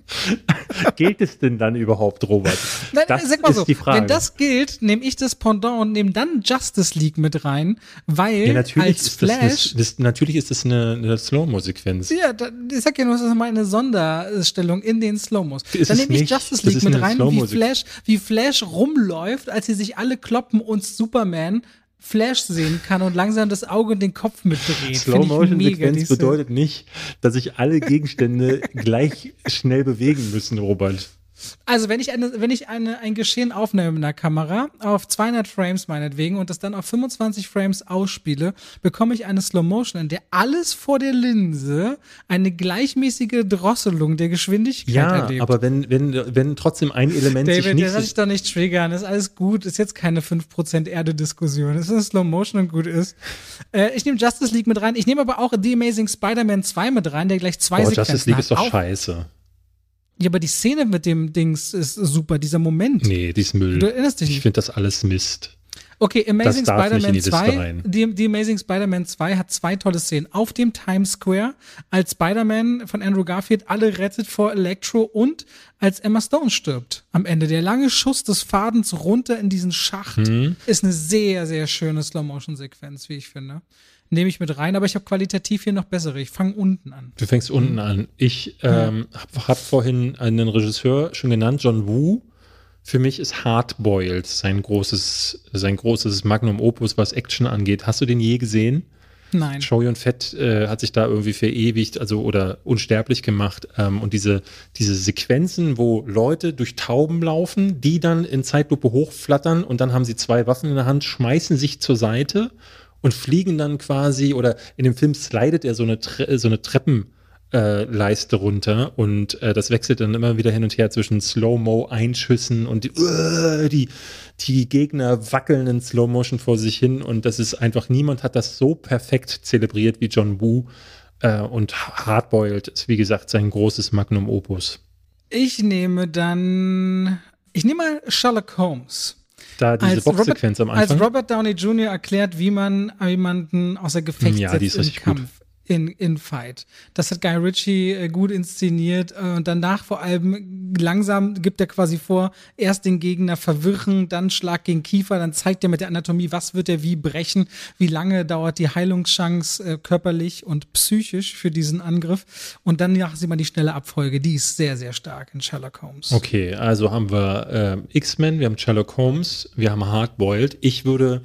gilt es denn dann überhaupt, Robert? Nein, das sag mal so, wenn das gilt, nehme ich das Pendant und nehme dann Justice League mit rein, weil ja, als Flash. Das, das, natürlich ist das eine, eine Slow-Mo-Sequenz. Ja, da, ich sag ja nur, das ist mal eine Sonderstellung in den Slow-Mos. Dann nehme ich Justice League mit rein, wie Flash, wie Flash rumläuft, als sie sich alle kloppen und Superman Flash sehen kann und langsam das Auge und den Kopf mitdreht. Slow Motion Sequenz bedeutet nicht, dass sich alle Gegenstände gleich schnell bewegen müssen, Robert. Also, wenn ich, eine, wenn ich eine, ein Geschehen aufnehme mit einer Kamera, auf 200 Frames meinetwegen, und das dann auf 25 Frames ausspiele, bekomme ich eine Slow Motion, in der alles vor der Linse eine gleichmäßige Drosselung der Geschwindigkeit ja, erlebt. aber wenn, wenn, wenn trotzdem ein Element David, sich nicht... David, lass ich doch nicht triggern, ist alles gut, ist jetzt keine 5% Erde-Diskussion, ist eine Slow Motion und gut ist. Äh, ich nehme Justice League mit rein, ich nehme aber auch The Amazing Spider-Man 2 mit rein, der gleich zwei Boah, Sequenzen Justice League hat. ist doch Auch scheiße. Ja, aber die Szene mit dem Dings ist super, dieser Moment. Nee, die ist Müll. Du erinnerst dich Ich finde das alles Mist. Okay, Amazing Spider-Man die Liste 2. rein. Die, die Amazing Spider-Man 2 hat zwei tolle Szenen. Auf dem Times Square, als Spider-Man von Andrew Garfield alle rettet vor Electro und als Emma Stone stirbt. Am Ende. Der lange Schuss des Fadens runter in diesen Schacht Mhm. ist eine sehr, sehr schöne Slow-Motion-Sequenz, wie ich finde. Nehme ich mit rein, aber ich habe qualitativ hier noch bessere. Ich fange unten an. Du fängst unten an. Ich ähm, habe hab vorhin einen Regisseur schon genannt, John Woo. Für mich ist Hardboiled sein großes, sein großes Magnum Opus, was Action angeht. Hast du den je gesehen? Nein. Show Yun Fett äh, hat sich da irgendwie verewigt, also oder unsterblich gemacht. Ähm, und diese, diese Sequenzen, wo Leute durch Tauben laufen, die dann in Zeitlupe hochflattern und dann haben sie zwei Waffen in der Hand, schmeißen sich zur Seite und fliegen dann quasi, oder in dem Film slidet er so eine, Tre so eine Treppen. Äh, Leiste runter und äh, das wechselt dann immer wieder hin und her zwischen Slow-Mo-Einschüssen und die, uh, die, die Gegner wackeln in Slow-Motion vor sich hin und das ist einfach, niemand hat das so perfekt zelebriert wie John Woo äh, und Hardboiled ist wie gesagt sein großes Magnum Opus. Ich nehme dann, ich nehme mal Sherlock Holmes. Da diese Als Boxsequenz am Als Anfang. Robert Downey Jr. erklärt, wie man jemanden außer Gefecht Ja, die ist setzt im richtig gut. In, in Fight. Das hat Guy Ritchie äh, gut inszeniert äh, und danach vor allem langsam gibt er quasi vor, erst den Gegner verwirren, dann Schlag gegen Kiefer, dann zeigt er mit der Anatomie, was wird er wie brechen, wie lange dauert die Heilungschance äh, körperlich und psychisch für diesen Angriff und dann ja, sieht man die schnelle Abfolge, die ist sehr, sehr stark in Sherlock Holmes. Okay, also haben wir ähm, X-Men, wir haben Sherlock Holmes, wir haben Hardboiled. Ich würde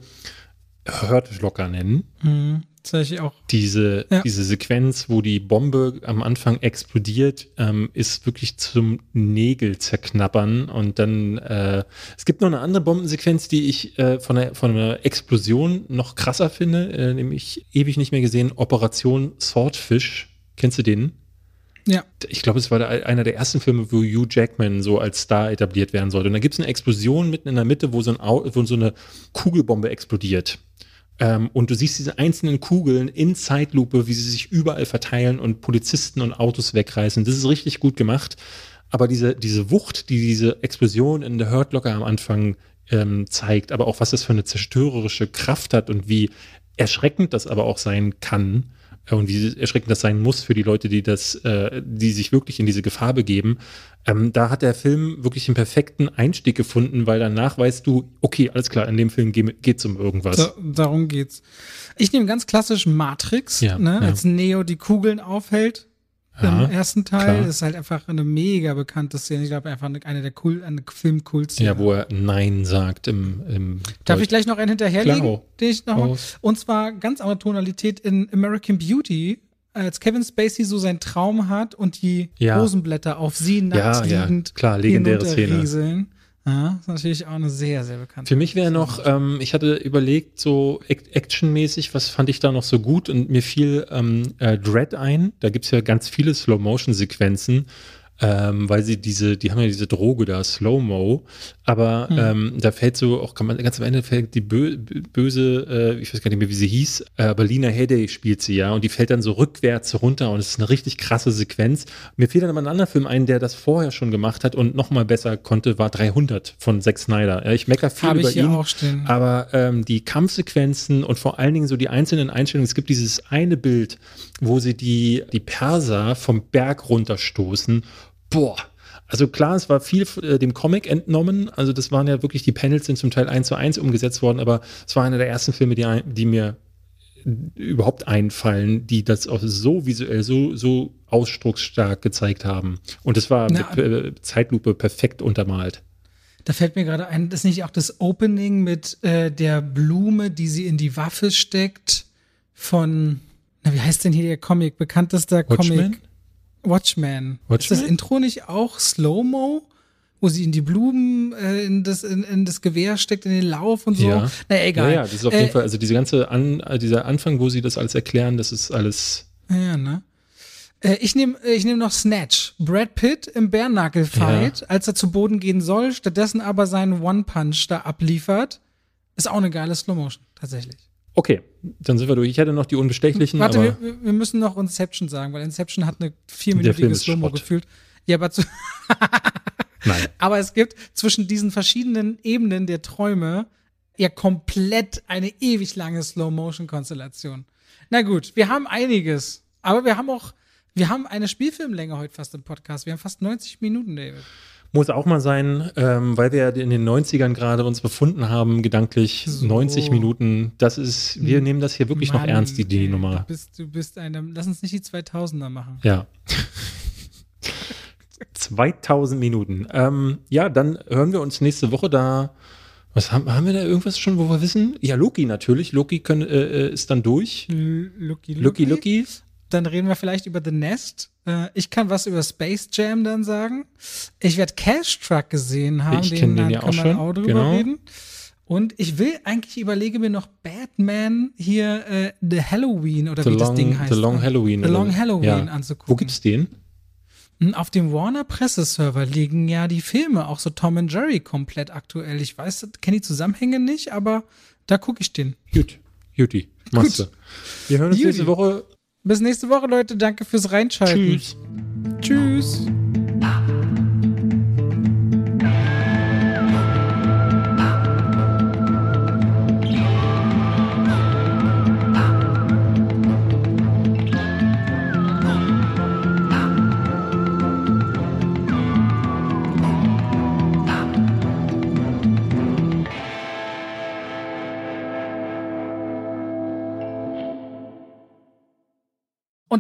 Hurt Locker nennen. Mhm. Tatsächlich auch. Diese, Ja. diese Sequenz, wo die Bombe am Anfang explodiert, ähm, ist wirklich zum Nägel zerknabbern. Und dann, äh, es gibt noch eine andere Bombensequenz, die ich äh, von, der, von einer Explosion noch krasser finde, äh, nämlich ewig nicht mehr gesehen, Operation Swordfish. Kennst du den? Ja. ich glaube, es war der, einer der ersten Filme, wo Hugh Jackman so als Star etabliert werden sollte. Und da gibt es eine Explosion mitten in der Mitte, wo so, ein wo so eine Kugelbombe explodiert. Ähm, und du siehst diese einzelnen Kugeln in Zeitlupe, wie sie sich überall verteilen und Polizisten und Autos wegreißen. Das ist richtig gut gemacht. Aber diese, diese Wucht, die diese Explosion in der Hurt Locker am Anfang ähm, zeigt, aber auch was das für eine zerstörerische Kraft hat und wie erschreckend das aber auch sein kann, und wie erschreckend das sein muss für die Leute, die das, äh, die sich wirklich in diese Gefahr begeben. Ähm, da hat der Film wirklich den perfekten Einstieg gefunden, weil danach weißt du, okay, alles klar, in dem Film geht es um irgendwas. Da, darum geht's. Ich nehme ganz klassisch Matrix, Ja, ne, ja. als Neo die Kugeln aufhält. Ja, im ersten Teil. Klar. Ist halt einfach eine mega bekannte Szene. Ich glaube, einfach eine, eine der cool, eine Filmkultszene. Ja, wo er Nein sagt im, im Darf Deutsch. ich gleich noch einen hinterherlegen? Klar. Den ich noch mal, und zwar ganz andere Tonalität in American Beauty als Kevin Spacey so seinen Traum hat und die ja. Rosenblätter auf sie nackt ja, liegend ja, klar, legendäre Szene. Ja, ist natürlich auch eine sehr, sehr bekannte. Für mich wäre noch, ähm, ich hatte überlegt, so actionmäßig, was fand ich da noch so gut und mir fiel ähm, äh, Dread ein. Da gibt es ja ganz viele Slow-Motion-Sequenzen ähm, weil sie diese, die haben ja diese Droge da, Slow-Mo, aber mhm. ähm, da fällt so, auch kann man ganz am Ende fällt die bö böse, äh, ich weiß gar nicht mehr, wie sie hieß, äh, aber Lina Headey spielt sie ja und die fällt dann so rückwärts runter und es ist eine richtig krasse Sequenz. Mir fiel dann aber ein anderer Film ein, der das vorher schon gemacht hat und nochmal besser konnte, war 300 von Zack Snyder. Ja, ich mecker viel Hab über ihn, aber ähm, die Kampfsequenzen und vor allen Dingen so die einzelnen Einstellungen, es gibt dieses eine Bild, wo sie die, die Perser vom Berg runterstoßen boah. Also klar, es war viel äh, dem Comic entnommen. Also das waren ja wirklich, die Panels sind zum Teil eins zu eins umgesetzt worden, aber es war einer der ersten Filme, die, die mir überhaupt einfallen, die das auch so visuell, so, so ausdrucksstark gezeigt haben. Und es war Na, mit äh, Zeitlupe perfekt untermalt. Da fällt mir gerade ein, das ist nicht auch das Opening mit äh, der Blume, die sie in die Waffe steckt von, na, wie heißt denn hier der Comic? Bekanntester Watchmen? Comic? Watchmen. Watchmen. Ist das Intro nicht auch Slow-Mo? Wo sie in die Blumen, äh, in, das, in, in, das Gewehr steckt, in den Lauf und so. Ja. Naja, egal. Ja, ja, das ist auf äh, jeden Fall, also diese ganze An, äh, dieser Anfang, wo sie das alles erklären, das ist alles. Ja, ne? Äh, ich nehme ich nehm noch Snatch. Brad Pitt im Bärnackel-Fight, ja. als er zu Boden gehen soll, stattdessen aber seinen One-Punch da abliefert. Ist auch eine geile Slow-Motion, tatsächlich. Okay, dann sind wir durch. Ich hätte noch die Unbestechlichen. Warte, wir, wir, müssen noch Inception sagen, weil Inception hat eine vierminütige Slow-Mo gefühlt. Ja, aber zu Nein. Aber es gibt zwischen diesen verschiedenen Ebenen der Träume ja komplett eine ewig lange Slow-Motion-Konstellation. Na gut, wir haben einiges, aber wir haben auch, wir haben eine Spielfilmlänge heute fast im Podcast. Wir haben fast 90 Minuten, David. Muss auch mal sein, ähm, weil wir in den 90ern gerade uns befunden haben, gedanklich so. 90 Minuten. Das ist, wir hm. nehmen das hier wirklich Mann, noch ernst, die, die Nummer. Du bist, du bist eine, lass uns nicht die 2000er machen. Ja. 2000 Minuten. Ähm, ja, dann hören wir uns nächste Woche da. Was haben, haben wir da irgendwas schon, wo wir wissen? Ja, Loki natürlich. Loki können, äh, äh ist dann durch. L Loki, Loki. Loki, Loki. Dann reden wir vielleicht über The Nest. Äh, ich kann was über Space Jam dann sagen. Ich werde Cash Truck gesehen haben. Ich kenne den ja auch schon. Auch drüber genau. reden. Und ich will eigentlich überlege mir noch Batman hier äh, The Halloween oder the wie long, das Ding heißt. The Long Halloween. The Long Halloween ja. anzugucken. Wo gibt's den? Hm, auf dem Warner Presseserver liegen ja die Filme, auch so Tom and Jerry komplett aktuell. Ich weiß, kenne die Zusammenhänge nicht, aber da gucke ich den. Gut, Juti, machst du. Wir hören uns Juti. nächste Woche bis nächste Woche, Leute. Danke fürs Reinschalten. Tschüss. Tschüss.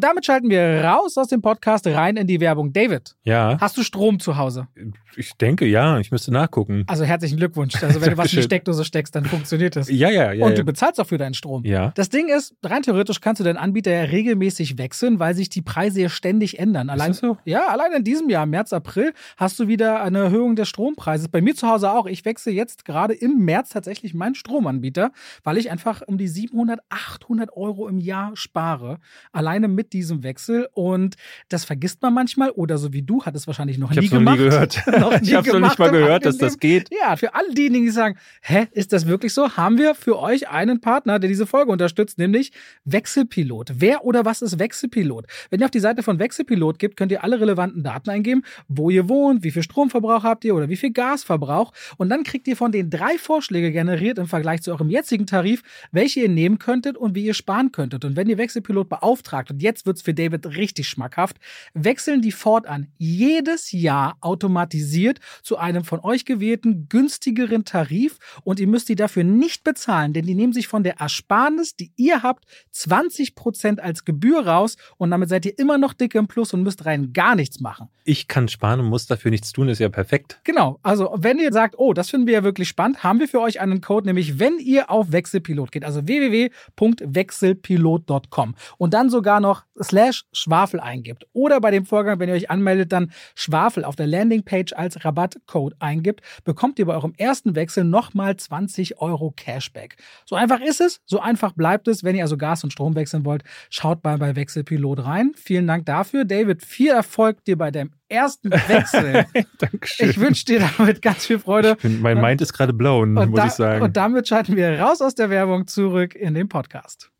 Und damit schalten wir raus aus dem Podcast rein in die Werbung. David, ja. hast du Strom zu Hause? Ich denke, ja. Ich müsste nachgucken. Also herzlichen Glückwunsch. Also wenn du was in die Steckdose steckst, dann funktioniert das. Ja, ja, ja. Und du ja. bezahlst auch für deinen Strom. Ja. Das Ding ist, rein theoretisch kannst du deinen Anbieter ja regelmäßig wechseln, weil sich die Preise ja ständig ändern. Allein, ist das so? Ja, allein in diesem Jahr, März, April, hast du wieder eine Erhöhung des Strompreises. Bei mir zu Hause auch. Ich wechsle jetzt gerade im März tatsächlich meinen Stromanbieter, weil ich einfach um die 700, 800 Euro im Jahr spare. Alleine mit diesem Wechsel und das vergisst man manchmal oder so wie du, hat es wahrscheinlich noch ich nie gemacht. Noch nie gehört. noch nie ich habe noch nicht mal gehört, dass das geht. Ja, für alle diejenigen, die sagen, hä, ist das wirklich so? Haben wir für euch einen Partner, der diese Folge unterstützt, nämlich Wechselpilot. Wer oder was ist Wechselpilot? Wenn ihr auf die Seite von Wechselpilot gibt, könnt ihr alle relevanten Daten eingeben, wo ihr wohnt, wie viel Stromverbrauch habt ihr oder wie viel Gasverbrauch und dann kriegt ihr von den drei Vorschläge generiert im Vergleich zu eurem jetzigen Tarif, welche ihr nehmen könntet und wie ihr sparen könntet. Und wenn ihr Wechselpilot beauftragt und jetzt jetzt wird's für David richtig schmackhaft, wechseln die fortan jedes Jahr automatisiert zu einem von euch gewählten günstigeren Tarif. Und ihr müsst die dafür nicht bezahlen, denn die nehmen sich von der Ersparnis, die ihr habt, 20% als Gebühr raus. Und damit seid ihr immer noch dicke im Plus und müsst rein gar nichts machen. Ich kann sparen und muss dafür nichts tun, ist ja perfekt. Genau, also wenn ihr sagt, oh, das finden wir ja wirklich spannend, haben wir für euch einen Code, nämlich wenn ihr auf Wechselpilot geht, also www.wechselpilot.com und dann sogar noch slash Schwafel eingibt oder bei dem Vorgang, wenn ihr euch anmeldet, dann Schwafel auf der Landingpage als Rabattcode eingibt, bekommt ihr bei eurem ersten Wechsel nochmal 20 Euro Cashback. So einfach ist es, so einfach bleibt es. Wenn ihr also Gas und Strom wechseln wollt, schaut mal bei Wechselpilot rein. Vielen Dank dafür. David, viel Erfolg dir bei deinem ersten Wechsel. Dankeschön. Ich wünsche dir damit ganz viel Freude. Bin, mein Mind ist gerade blown, muss da, ich sagen. Und damit schalten wir raus aus der Werbung zurück in den Podcast.